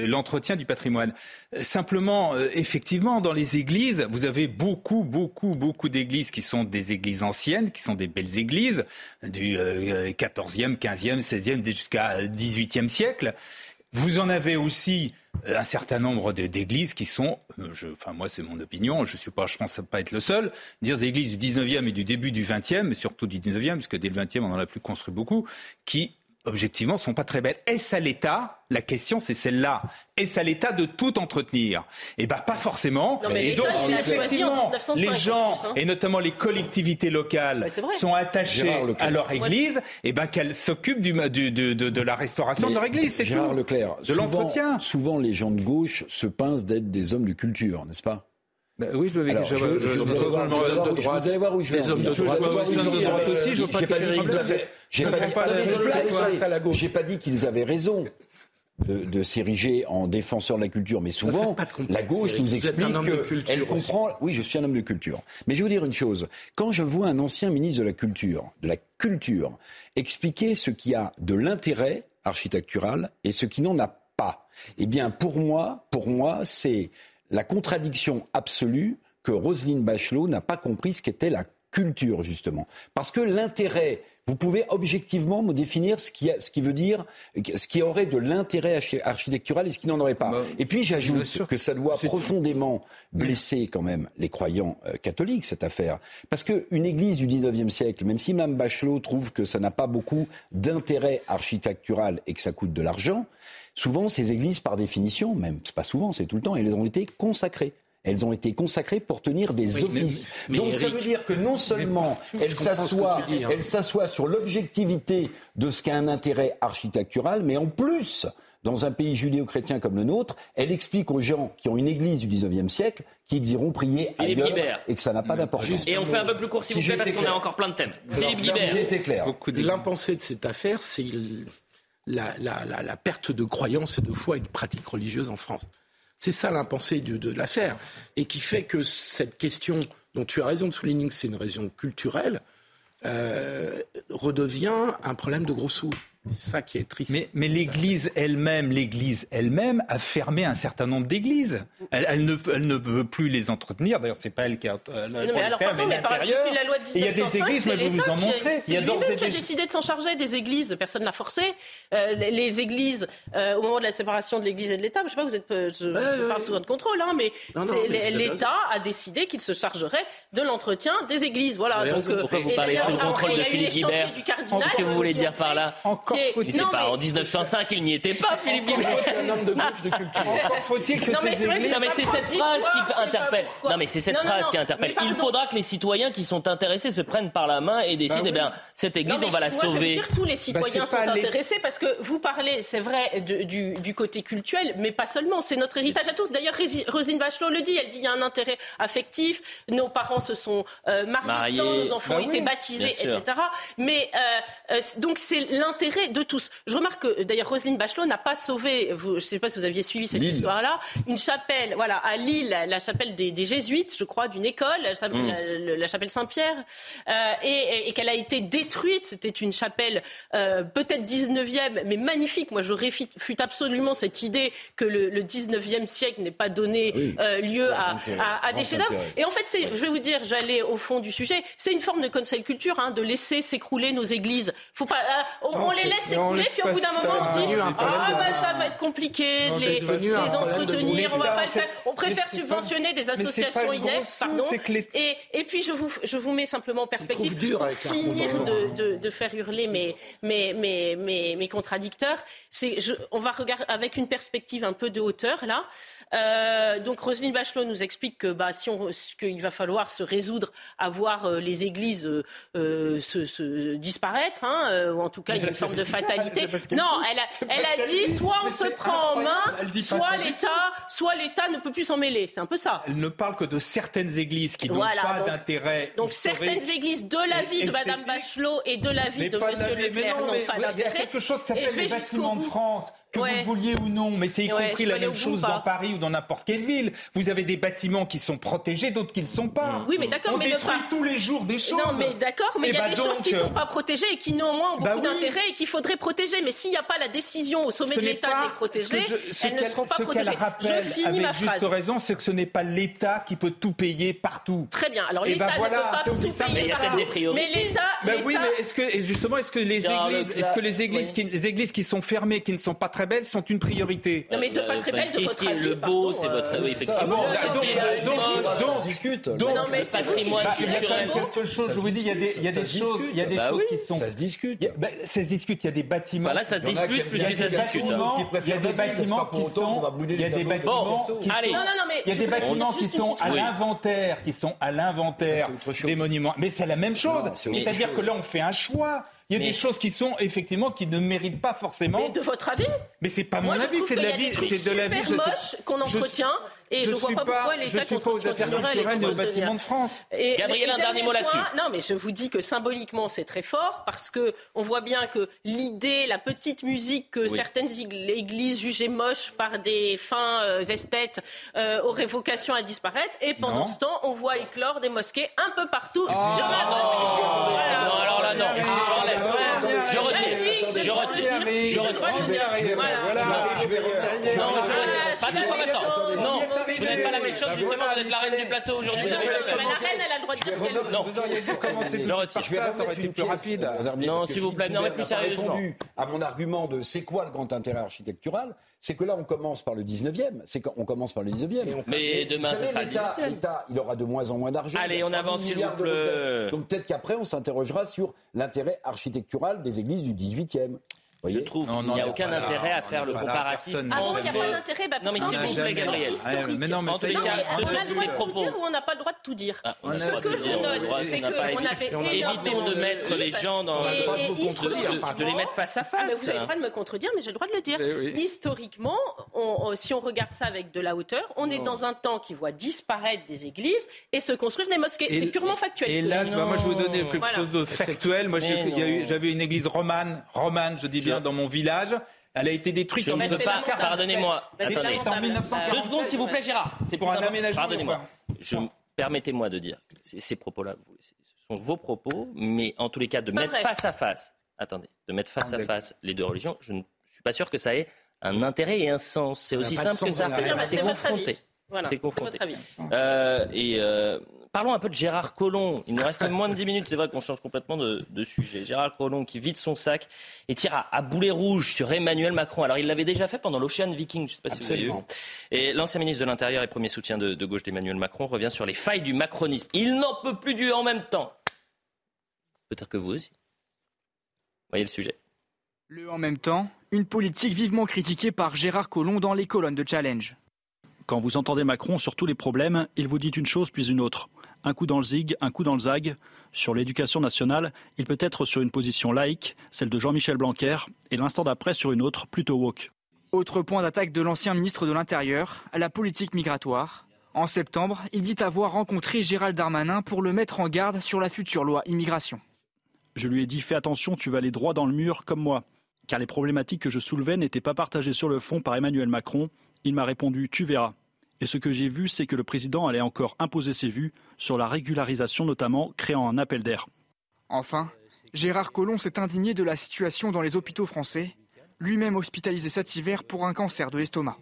l'entretien du patrimoine. Simplement, euh, effectivement, dans les églises, vous avez beaucoup, beaucoup, beaucoup d'églises qui sont des églises anciennes, qui sont des belles églises du 14e, 15e, 16e jusqu'à 18e siècle. Vous en avez aussi euh, un certain nombre d'églises qui sont, euh, je, enfin moi c'est mon opinion, je suis pas, je pense pas être le seul, dire des églises du 19e et du début du 20e, mais surtout du 19e, parce que dès le 20e on en a plus construit beaucoup, qui objectivement, sont pas très belles. Est-ce à l'État? La question, c'est celle-là. Est-ce à l'État de tout entretenir? Eh bien, pas forcément. et donc, effectivement, les gens, hein. et notamment les collectivités locales, sont attachés à leur église, et eh ben qu'elles s'occupent du, de, de, la restauration de leur église. C'est Gérard Leclerc, de l'entretien. Souvent, les gens de gauche se pincent d'être des hommes de culture, n'est-ce pas? Ben oui, je, Alors, je, je, je, vous allez voir où je vais. Les hommes de droite aussi, je veux pas j'ai pas dit qu'ils avaient raison. De, s'ériger en défenseur de la culture, mais souvent la gauche nous explique qu'elle comprend. Oui, je suis un homme de culture. Mais je vais vous dire une chose. Quand je vois un ancien ministre de la culture, de la culture, expliquer ce qui a de l'intérêt architectural et ce qui n'en a pas, eh bien pour moi, pour moi, c'est la contradiction absolue que Roselyne Bachelot n'a pas compris ce qu'était la culture, justement. Parce que l'intérêt, vous pouvez objectivement me définir ce qui, ce qui veut dire, ce qui aurait de l'intérêt architectural et ce qui n'en aurait pas. Bah, et puis j'ajoute que ça doit profondément blesser quand même les croyants euh, catholiques, cette affaire. Parce qu'une église du 19e siècle, même si Mme Bachelot trouve que ça n'a pas beaucoup d'intérêt architectural et que ça coûte de l'argent, souvent ces églises, par définition, même c'est pas souvent, c'est tout le temps, elles ont été consacrées. Elles ont été consacrées pour tenir des offices. Donc ça veut dire que non seulement elles s'assoient sur l'objectivité de ce qu'a un intérêt architectural, mais en plus, dans un pays judéo-chrétien comme le nôtre, elle explique aux gens qui ont une église du 19e siècle qu'ils iront prier ailleurs et que ça n'a pas d'importance. Et on fait un peu plus court, s'il vous plaît, parce qu'on a encore plein de thèmes. Philippe Guibert. clair. L'impensé de cette affaire, c'est la, perte de croyance et de foi et de pratique religieuse en France. C'est ça l'impensé de, l'affaire. Et qui fait que cette question, dont tu as raison de souligner que c'est une raison culturelle, euh, redevient un problème de gros sous. C'est ça qui est triste. Mais, mais l'Église elle-même, l'Église elle-même a fermé un certain nombre d'églises. Elle, ne, elle, ne, veut plus les entretenir. D'ailleurs, c'est pas elle qui a euh, mais alors, faire, mais, l'intérieur. Il y a des églises, mais je vais vous en montrer. Il y a qui a décidé de s'en charger des églises. Personne n'a forcé. Euh, les, églises, euh, au moment de la séparation de l'Église et de l'État, je sais pas, vous êtes, je, parle souvent de contrôle, hein, mais, l'État a décidé qu'il se chargerait de l'entretien des églises. Voilà. Donc, Pourquoi vous parlez sous le contrôle de Philippe Guibert Qu'est-ce que vous voulez dire par là? Pas. En 1905, il n'y était pas, Philippe Guibert. C'est un homme de gauche de culture. Encore faut-il que non, mais ces églises... Non, mais c'est cette phrase qui interpelle. Non, mais c'est cette phrase qui interpelle. Il faudra que les citoyens qui sont intéressés se prennent par la main et décident, bah eh bien, cette église, on va la sauver. Tous les bah, citoyens sont intéressés parce que vous parlez, c'est vrai, du côté cultuel, mais pas seulement. C'est notre héritage à tous. D'ailleurs, Roselyne Bachelot le dit. Elle dit il y a un intérêt affectif. Nos parents se sont euh, mariés, nos enfants bah ont été baptisés, etc. Mais euh, euh, donc, c'est l'intérêt de tous. Je remarque que d'ailleurs Roselyne Bachelot n'a pas sauvé, je ne sais pas si vous aviez suivi cette histoire-là, une chapelle, voilà, à Lille, la chapelle des, jésuites, je crois, d'une école, la, mm. chapelle Saint-Pierre, euh, et, qu'elle a été détruite. C'était une chapelle euh, peut-être 19e, mais magnifique. Moi, je réfute absolument cette idée que le, 19e siècle n'ait pas donné euh, lieu à, des chefs-d'œuvre. Et en fait, je vais vous dire, j'allais au fond du sujet, c'est une forme de conseil culture, hein, de laisser s'écrouler nos églises. Faut pas, on, les laisse s'écrouler, puis au bout d'un moment, on dit Ah, ben ça va être compliqué, les, les entretenir, on va pas le faire. On préfère subventionner des associations ineptes, pardon. Et, et puis, je vous, je vous mets simplement en perspective, pour finir de, de, de, faire hurler mes, mes, mes, mes, mes contradicteurs, je, on va regarder avec une perspective un peu de hauteur, là. Euh, donc, Roselyne Bachelot nous explique que, bah, si on, qu'il va falloir se résoudre à voir euh, les églises euh, se, se, disparaître, hein, ou en tout cas, il y a une forme de fatalité. Non, elle a, elle a dit soit on se prend en main, soit l'État, soit l'État ne peut plus s'en mêler. C'est un peu ça. Elle ne parle que de certaines églises qui n'ont pas d'intérêt. Donc certaines églises de l'avis de Mme Bachelot et de l'avis de M. Leclerc n'ont pas d'intérêt. Il y a quelque chose qui s'appelle les bâtiments de France. Que Ouais. vous le vouliez ou non, mais c'est y Ouais, compris la même bout chose dans Paris ou dans n'importe quelle ville. Vous avez des bâtiments qui sont protégés, d'autres qui ne le sont pas. Oui, mais d'accord, On mais ne détruit pas- tous les jours des choses. Non, mais d'accord, mais Eh il y a ben des choses qui ne sont pas protégées et qui néanmoins ont Bah beaucoup oui. d'intérêt et qu'il faudrait protéger. Mais s'il n'y a pas la décision au sommet Ce de l'État de les protéger, je- ce elles ne qu'elle- seront pas ce protégées. rappelle Je finis avec ma juste raison, c'est que ce n'est pas l'État qui peut tout payer partout. Très bien. Alors Eh l'État ben ne voilà, peut pas c'est tout aussi simple. payer Mais partout. l'État, Ben oui, mais est-ce que et justement, est-ce que les églises, le- est-ce que les la- églises, oui. qui, les églises qui sont fermées, qui ne sont pas très belles, sont une priorité Non, mais de pas très belle de Qu'est-ce votre qui est avis, le beau, pardon, c'est votre. euh, Oui, Ah effectivement. bon, Qu'est-ce donc, euh, se discute. donc, Non, mais le patrimoine bah, quelque chose, je vous dis, il y a des, discute, choses, il y a des Bah choses qui sont. Ça se discute. Il y a- ça se discute. Il y a des bâtiments. Bah là, ça se Il y en a dispute qui- plus il y a que ça se des discute. bâtiments hein. qui Il y a préfèrent des bâtiments qui sont. Il y a des bâtiments qui Allez. sont. Non, non, non, mais Il y a des bâtiments qui sont à l'inventaire, qui sont à l'inventaire des monuments. Mais c'est la même chose. C'est-à-dire que là, on fait un choix. Il y a Mais- des choses qui sont effectivement qui ne méritent pas forcément. Mais de votre avis Mais c'est pas mon Moi, avis, c'est de qu'il y la a des vie, trucs c'est de la vie. super je sais- moches qu'on entretient et je, vois suis pas pourquoi je l'État suis pas aux affaires continuerait à les culturelles et aux entretenir. bâtiments de France. Et- Gabriel, un dernier mot là-dessus. Non, mais je vous dis que symboliquement, c'est très fort parce que on voit bien que l'idée, la petite musique que certaines églises jugées moches par des fins euh, esthètes euh, auraient vocation à disparaître. Et pendant Non. ce temps, on voit éclore des mosquées un peu partout sur la Non, alors là, non. J'enlève. Je retire. Je retire. Je retire. Je retire. N'êtes pas la méchante, justement, vous êtes la reine du plateau aujourd'hui, vous avez la reine, elle a le droit de dire ce qu'elle veut. Non. Vous auriez dû commencer tout Je de suite par ça, ça aurait été plus rapide. Non, s'il vous plaît, non, mais plus sérieusement. répondu à mon argument de c'est quoi le grand intérêt architectural, c'est que là on commence par le 19e, c'est qu'on commence par le 19e. Mais demain, ça sera le l'État, 18e. l'État, il aura de moins en moins d'argent. Allez, on 3 avance, s'il vous de plaît. Donc peut-être qu'après on s'interrogera sur l'intérêt architectural des églises du 18e. Je trouve qu'il n'y a aucun intérêt à faire le là, comparatif. Ah bon, il n'y a pas d'intérêt bah, Non, mais s'il vous c'est plaît. Gabriel. Mais non, mais En cas, ce on a le droit ces de tout propos. dire ou on n'a pas le droit de tout dire Ah, Ce que je note, c'est qu'on avait Évitons de mettre les gens dans de, les mettre face à Ah, mais face. vous avez le droit de me contredire, mais j'ai le droit de le dire. Eh. Historiquement, si on regarde ça avec de la hauteur, on est dans un temps qui voit disparaître des églises et se construire des mosquées. C'est purement factuel. Et là, bah, moi, je vais vous donner quelque chose de factuel. Moi, j'avais une église romane, romane, je dis bien, Dans mon village. Elle a été détruite Je en ne peux c'est pas, lamentable. pardonnez-moi. En 1947. Deux secondes, s'il vous plaît, Gérard. C'est Pour un aménagement Pardonnez-moi. Je Permettez-moi de dire que ces, ces propos-là, sont vos propos, mais en tous les cas, de mettre vrai. face à face, attendez, de mettre face à face les deux religions, je ne suis pas sûr que ça ait un intérêt et un sens. C'est aussi simple que ça. C'est confronté. Voilà, C'est confronté. Euh, et euh, parlons un peu de Gérard Collomb. Il nous reste moins de 10 minutes. C'est vrai qu'on change complètement de, de sujet. Gérard Collomb qui vide son sac et tire à, à boulet rouge sur Emmanuel Macron. Alors il l'avait déjà fait pendant l'Ocean Viking. Je ne sais pas si vous avez vu. Absolument. Et l'ancien ministre de l'Intérieur et premier soutien de, de gauche d'Emmanuel Macron revient sur les failles du macronisme. Il n'en peut plus du en même temps. Peut-être que vous aussi. Voyez le sujet. Le en même temps, une politique vivement critiquée par Gérard Collomb dans les colonnes de Challenge. Quand vous entendez Macron sur tous les problèmes, il vous dit une chose puis une autre. Un coup dans le zig, un coup dans le zag. Sur l'éducation nationale, il peut être sur une position laïque, celle de Jean-Michel Blanquer, et l'instant d'après sur une autre, plutôt woke. Autre point d'attaque de l'ancien ministre de l'Intérieur, la politique migratoire. En septembre, il dit avoir rencontré Gérald Darmanin pour le mettre en garde sur la future loi immigration. Je lui ai dit fais attention, tu vas aller droit dans le mur comme moi. Car les problématiques que je soulevais n'étaient pas partagées sur le fond par Emmanuel Macron. Il m'a répondu tu verras. Et ce que j'ai vu, c'est que le président allait encore imposer ses vues sur la régularisation notamment, créant un appel d'air. Enfin, Gérard Collomb s'est indigné de la situation dans les hôpitaux français, lui-même hospitalisé cet hiver pour un cancer de l'estomac.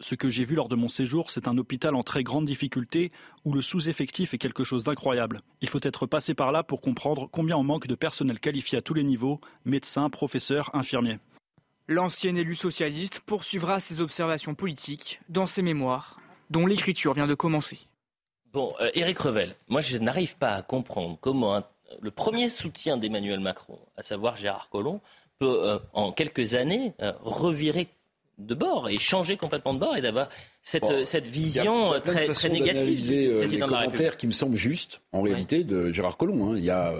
Ce que j'ai vu lors de mon séjour, c'est un hôpital en très grande difficulté où le sous-effectif est quelque chose d'incroyable. Il faut être passé par là pour comprendre combien on manque de personnel qualifié à tous les niveaux, médecins, professeurs, infirmiers. L'ancien élu socialiste poursuivra ses observations politiques dans ses mémoires, dont l'écriture vient de commencer. Bon, euh, Éric Revel, moi je n'arrive pas à comprendre comment un- le premier soutien d'Emmanuel Macron, à savoir Gérard Collomb, peut euh, en quelques années euh, revirer de bord et changer complètement de bord et d'avoir cette, Bon, euh, cette Il y a- vision très, très négative euh, les commentaires qui me semblent justes, en réalité, de Gérard Collomb. hein. Il y a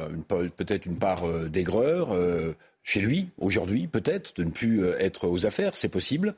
peut-être une part euh, d'aigreur euh, chez lui, aujourd'hui, peut-être, de ne plus euh, être aux affaires, c'est possible.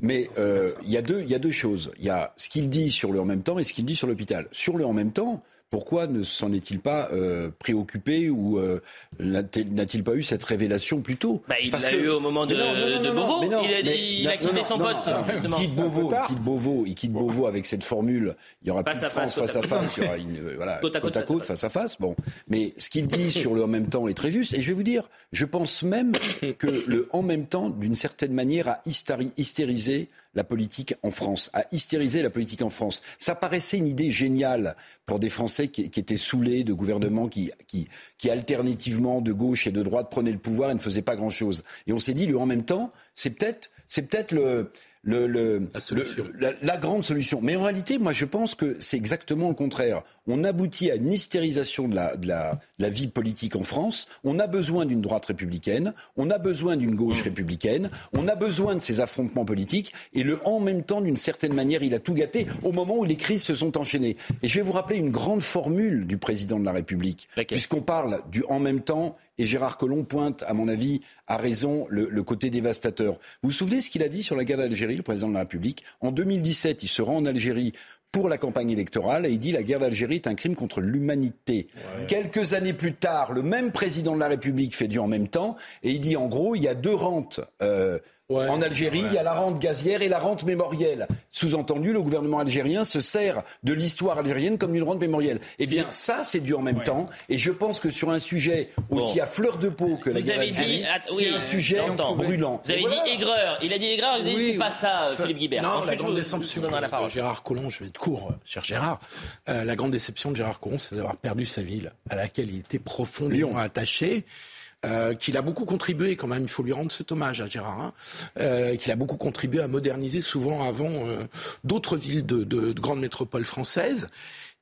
Mais euh, il y, a deux- il y a deux choses. Il y a ce qu'il dit sur le en même temps et ce qu'il dit sur l'hôpital. Sur le en même temps, pourquoi ne s'en est-il pas euh, préoccupé ou euh, n'a-t-il pas eu cette révélation plus tôt? Bah, il l'a que- eu au moment de, non, non, non, de non, Beauvau. mais non, il a, dit- mais- il a non, quitté non, son non, poste. Il quitte Beauvau, il quitte Beauvau, il quitte Beauvau avec cette formule. Il y aura Face plus à de France face, face à face, côte. il y aura une euh, voilà, Côte à côte, face à face. face à face. Bon, mais ce qu'il dit sur le en même temps est très juste. Et je vais vous dire, je pense même que le en même temps, d'une certaine manière, a hystéri- hystérisé la politique en France, a hystérisé la politique en France. Ça paraissait une idée géniale pour des Français qui, qui étaient saoulés de gouvernements qui, qui, qui, alternativement, de gauche et de droite, prenaient le pouvoir et ne faisaient pas grand-chose. Et on s'est dit, le en même temps, c'est peut-être c'est peut-être le, le, le, le- la, la grande solution. Mais en réalité, moi, je pense que c'est exactement le contraire. On aboutit à une hystérisation de la, de, la, de la vie politique en France. On a besoin d'une droite républicaine. On a besoin d'une gauche républicaine. On a besoin de ces affrontements politiques. Et le en même temps, d'une certaine manière, il a tout gâté au moment où les crises se sont enchaînées. Et je vais vous rappeler une grande formule du président de la République. Puisqu'on parle du en même temps et Gérard Collomb pointe, à mon avis, à raison le, le côté dévastateur. Vous vous souvenez ce qu'il a dit sur la guerre d'Algérie, le président de la République? En 2017, il se rend en Algérie pour la campagne électorale et il dit la guerre d'Algérie est un crime contre l'humanité. Quelques années plus tard, le même président de la République fait du en même temps et il dit en gros il y a deux rentes. euh, en Algérie, il y a la rente gazière et la rente mémorielle. Sous-entendu, le gouvernement algérien se sert de l'histoire algérienne comme d'une rente mémorielle. Eh bien, ça, c'est du en même temps. Et je pense que sur un sujet aussi Bon. à fleur de peau que la Vous guerre avez dit, c'est oui, un sujet brûlant. Vous avez voilà. dit aigreur. Il a dit aigreur. Vous avez dit Oui, c'est pas ça, euh, Philippe Guibert. Non, la grande déception je la de. Gérard Collomb, je vais être court, euh, cher Gérard. Euh, la grande déception de Gérard Collomb, c'est d'avoir perdu sa ville, à laquelle il était profondément attaché. Euh, qu'il a beaucoup contribué quand même, il faut lui rendre cet hommage à Gérard, hein, euh, qu'il a beaucoup contribué à moderniser souvent avant euh, d'autres villes de, de- de grandes métropoles françaises.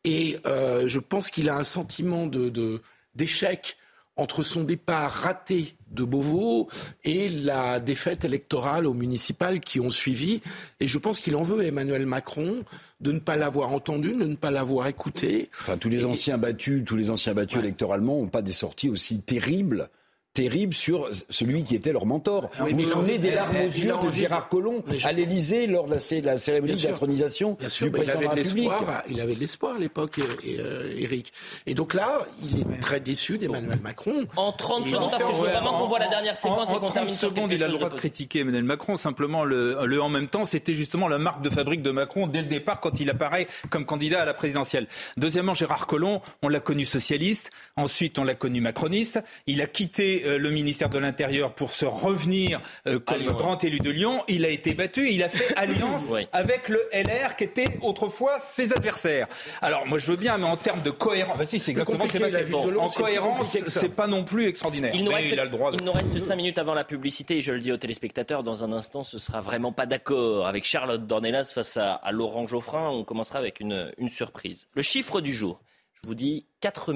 Et je pense qu'il a un sentiment de- d'échec entre son départ raté de Beauvau et la défaite électorale aux municipales qui ont suivi. Et je pense qu'il en veut Emmanuel Macron de ne pas l'avoir entendu, de ne pas l'avoir écouté. Enfin, tous les anciens battus, tous les anciens battus électoralement n'ont pas des sorties aussi terribles. Terribles sur celui qui était leur mentor. Oui, vous mais vous souvenez des larmes aux yeux de Gérard de- Collomb à l'Élysée lors de la, cé- la cérémonie Bien sûr, du mais il président avait de de l'espoir. Il avait de l'espoir à l'époque, et, euh, Eric. Et donc là, il est très déçu d'Emmanuel Macron. En 30 Et secondes, il parce que je veux en- vraiment qu'on voit la dernière En- séquence en, et qu'on 30 termine secondes, il a le droit de de critiquer Emmanuel Macron. Simplement, le, le en même temps, c'était justement la marque de fabrique de Macron dès le départ quand il apparaît comme candidat à la présidentielle. Deuxièmement, Gérard Collomb, on l'a connu socialiste. Ensuite, on l'a connu macroniste. Il a quitté euh, le ministère de l'Intérieur pour se revenir euh, comme Lyon. grand élu de Lyon. Il a été battu. Il a fait alliance Oui. avec le LR qui était autrefois ses adversaires. Alors, moi, je veux bien, mais en termes de cohérence, bah si, c'est exactement bon. En cohérence, c'est pas non plus extraordinaire. Il nous, Mais reste, il a le droit de... il nous reste 5 minutes avant la publicité et je le dis aux téléspectateurs, dans un instant, ce sera vraiment pas d'accord avec Charlotte Dornelas face à, à Laurent Geoffrin. On commencera avec une, une surprise. Le chiffre du jour, je vous dis 4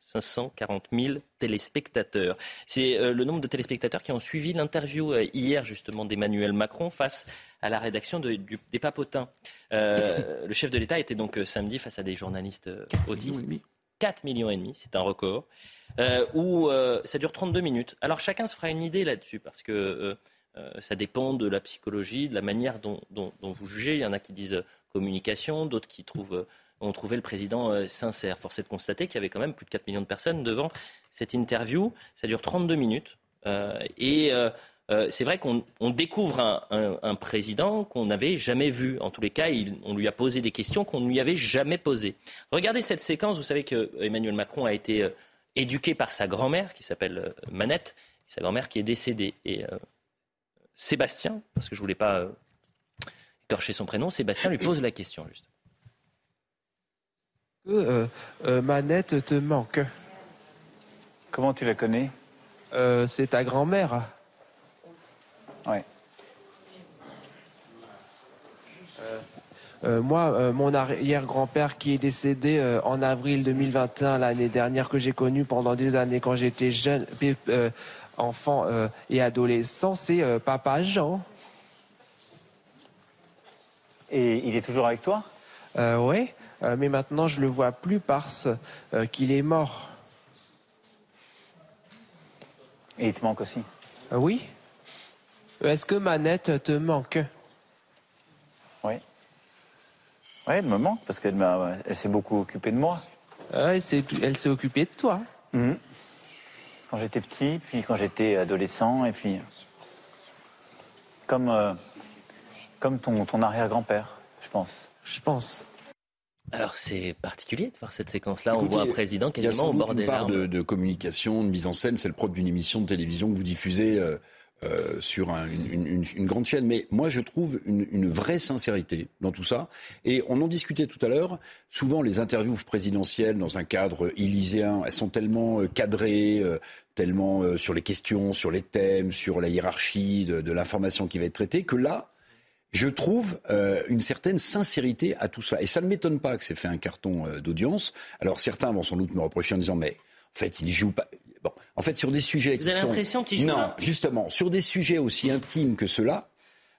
540 000 téléspectateurs. C'est euh, le nombre de téléspectateurs qui ont suivi l'interview euh, hier justement d'Emmanuel Macron face à la rédaction de- du- des Papotins. Euh, le chef de l'État était donc samedi face à des journalistes autistes. 4 millions et demi, c'est un record, où ça dure 32 minutes. Alors chacun se fera une idée là-dessus, parce que ça dépend de la psychologie, de la manière dont, dont- dont vous jugez. Il y en a qui disent communication, d'autres qui trouvent, ont trouvé le président euh, sincère. Force de constater qu'il y avait quand même plus de 4 millions de personnes devant cette interview. Ça dure 32 minutes. Euh, et euh, c'est vrai qu'on on découvre un, président qu'on n'avait jamais vu. En tous les cas, on lui a posé des questions qu'on ne lui avait jamais posées. Regardez cette séquence. Vous savez que Emmanuel Macron a été éduqué par sa grand-mère, qui s'appelle Manette, et sa grand-mère qui est décédée. Et Sébastien, parce que je voulais pas écorcher son prénom, Sébastien lui pose la question. Juste. Euh, euh, Manette te manque. Comment tu la connais? Euh, C'est ta grand-mère. Ouais. Moi, mon arrière-grand-père qui est décédé en avril 2021, l'année dernière, que j'ai connu pendant des années quand j'étais jeune, enfant et adolescent, c'est Papa Jean. Et il est toujours avec toi? Oui, euh, mais maintenant je le vois plus parce euh, qu'il est mort. Et il te manque aussi Euh, oui. Est-ce que Manette te manque? Oui. Oui, elle me manque parce qu'elle m'a, elle s'est beaucoup occupée de moi. Ouais, elle s'est elle s'est occupée de toi. Mhm. Quand j'étais petit, puis quand j'étais adolescent, et puis comme, euh, comme ton, ton arrière-grand-père, je pense. Je pense. Alors c'est particulier de voir cette séquence-là. On voit un président il y a quasiment au bord une des part larmes. de, de communication, de mise en scène. C'est le propre d'une émission de télévision que vous diffusez euh, euh, sur un- une, une- une grande chaîne. Mais moi, je trouve une, une vraie sincérité dans tout ça. Et on en discutait tout à l'heure. Souvent, les interviews présidentielles dans un cadre élyséen, elles sont tellement euh, cadrées, euh, tellement sur les questions, sur les thèmes, sur la hiérarchie de, de l'information qui va être traitée, que là, je trouve euh, une certaine sincérité à tout ça. Et ça ne m'étonne pas que c'est fait un carton euh, d'audience. Alors certains vont sans doute me reprocher en disant, mais en fait, il joue pas. Bon, en fait, sur des sujets Vous qui avez sont l'impression qu'il joue non, justement, sur des sujets aussi intimes que cela,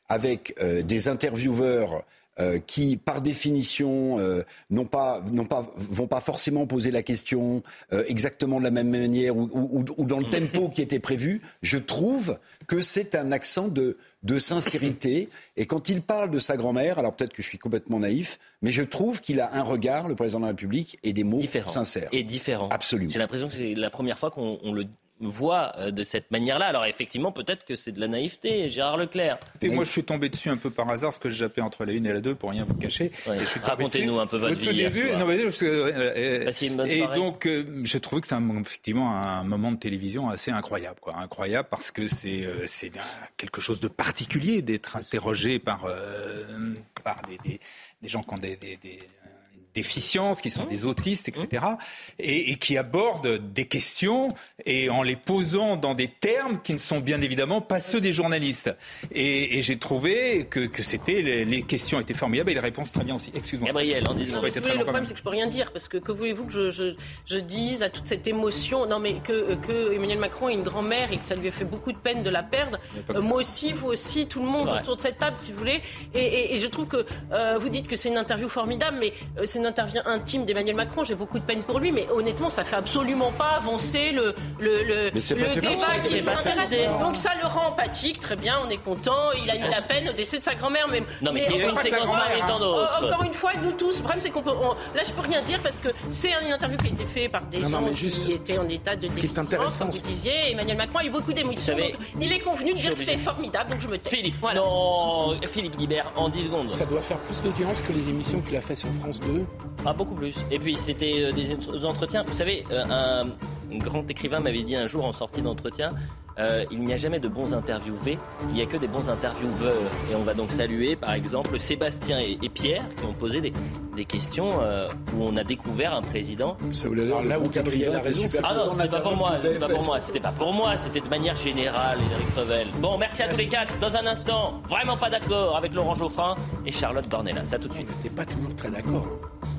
avec euh, des intervieweurs euh, qui, par définition, euh, n'ont pas, n'ont pas, vont pas forcément poser la question euh, exactement de la même manière ou, ou- ou dans le tempo qui était prévu, je trouve que c'est un accent de, de sincérité. Et quand il parle de sa grand-mère, alors peut-être que je suis complètement naïf, mais je trouve qu'il a un regard, le président de la République, et des mots différent. sincères. Et différent. Absolument. J'ai l'impression que c'est la première fois qu'on on le voit euh, de cette manière-là. Alors effectivement, peut-être que c'est de la naïveté, Gérard Leclerc. Et moi, je suis tombé dessus un peu par hasard, ce que j'ai jappé entre la une et la deux, pour rien vous cacher. Ouais. Racontez-nous un peu votre au vie tout hier début. soir. Non, mais, parce que, euh, euh, Passez une bonne et soirée. donc, euh, j'ai trouvé que c'est effectivement un moment de télévision assez incroyable, quoi. Incroyable parce que c'est euh, quelque chose de particulier d'être interrogé par euh, par des, des, des gens qui ont des, des- des, déficiences, qui sont Mmh. des autistes, etc., et, et qui abordent des questions et en les posant dans des termes qui ne sont bien évidemment pas ceux des journalistes. Et, et j'ai trouvé que, que c'était les, les questions étaient formidables et les réponses très bien aussi. Excuse-moi. Gabriel, en 10 J'ai secondes. pas Mais été si vous très voulez, le problème, c'est que je peux rien dire parce que que voulez-vous que je, je, je dise à toute cette émotion? Non, mais que, que Emmanuel Macron a une grand-mère et que ça lui a fait beaucoup de peine de la perdre. Euh, moi aussi, vous aussi, tout le monde Ouais. autour de cette table, si vous voulez. Et, et- et je trouve que euh, vous dites que c'est une interview formidable, mais euh, c'est une interview intime d'Emmanuel Macron. J'ai beaucoup de peine pour lui, mais honnêtement, ça fait absolument pas avancer le, le, le, Mais c'est le pas fait débat ça, qui c'est nous intéresse. Donc ça le rend empathique, très bien, on est content. Il a eu la peine au décès de sa grand-mère, mais Non, mais c'est encore une séquence hein. d'autres. Oh, Encore une fois, nous tous, le problème c'est qu'on peut. on- là, je peux rien dire parce que c'est une interview qui a été faite par des Non, gens juste, qui étaient en état de ce qui est déficience, intéressant, comme vous c'est- disiez. Emmanuel Macron a eu beaucoup d'émotions. Il est convenu de dire que c'est formidable, donc je me tais. Philippe, Voilà. non, Philippe Guibert, en 10 secondes. Ça doit faire plus d'audience que les émissions qu'il a fait sur France 2. Ah, beaucoup plus. Et puis, c'était euh, des ent- entretiens. Vous savez, euh, un, un grand écrivain m'avait dit un jour en sortie d'entretien euh, il n'y a jamais de bons interviewés, il n'y a que des bons intervieweurs. Et on va donc saluer, par exemple, Sébastien et, et Pierre qui ont posé des, des questions euh, où on a découvert un président. Ça l'air Alors là où Gabriel a raison, Ah non, c'était pas pour moi, c'était pas pour moi, c'était pas pour moi, c'était de manière générale, Éric Revel. Bon, merci à tous les quatre. Dans un instant, vraiment pas d'accord avec Laurent Geoffrin et Charlotte Dornelas. Ça tout de suite. T'es pas toujours très d'accord. Ah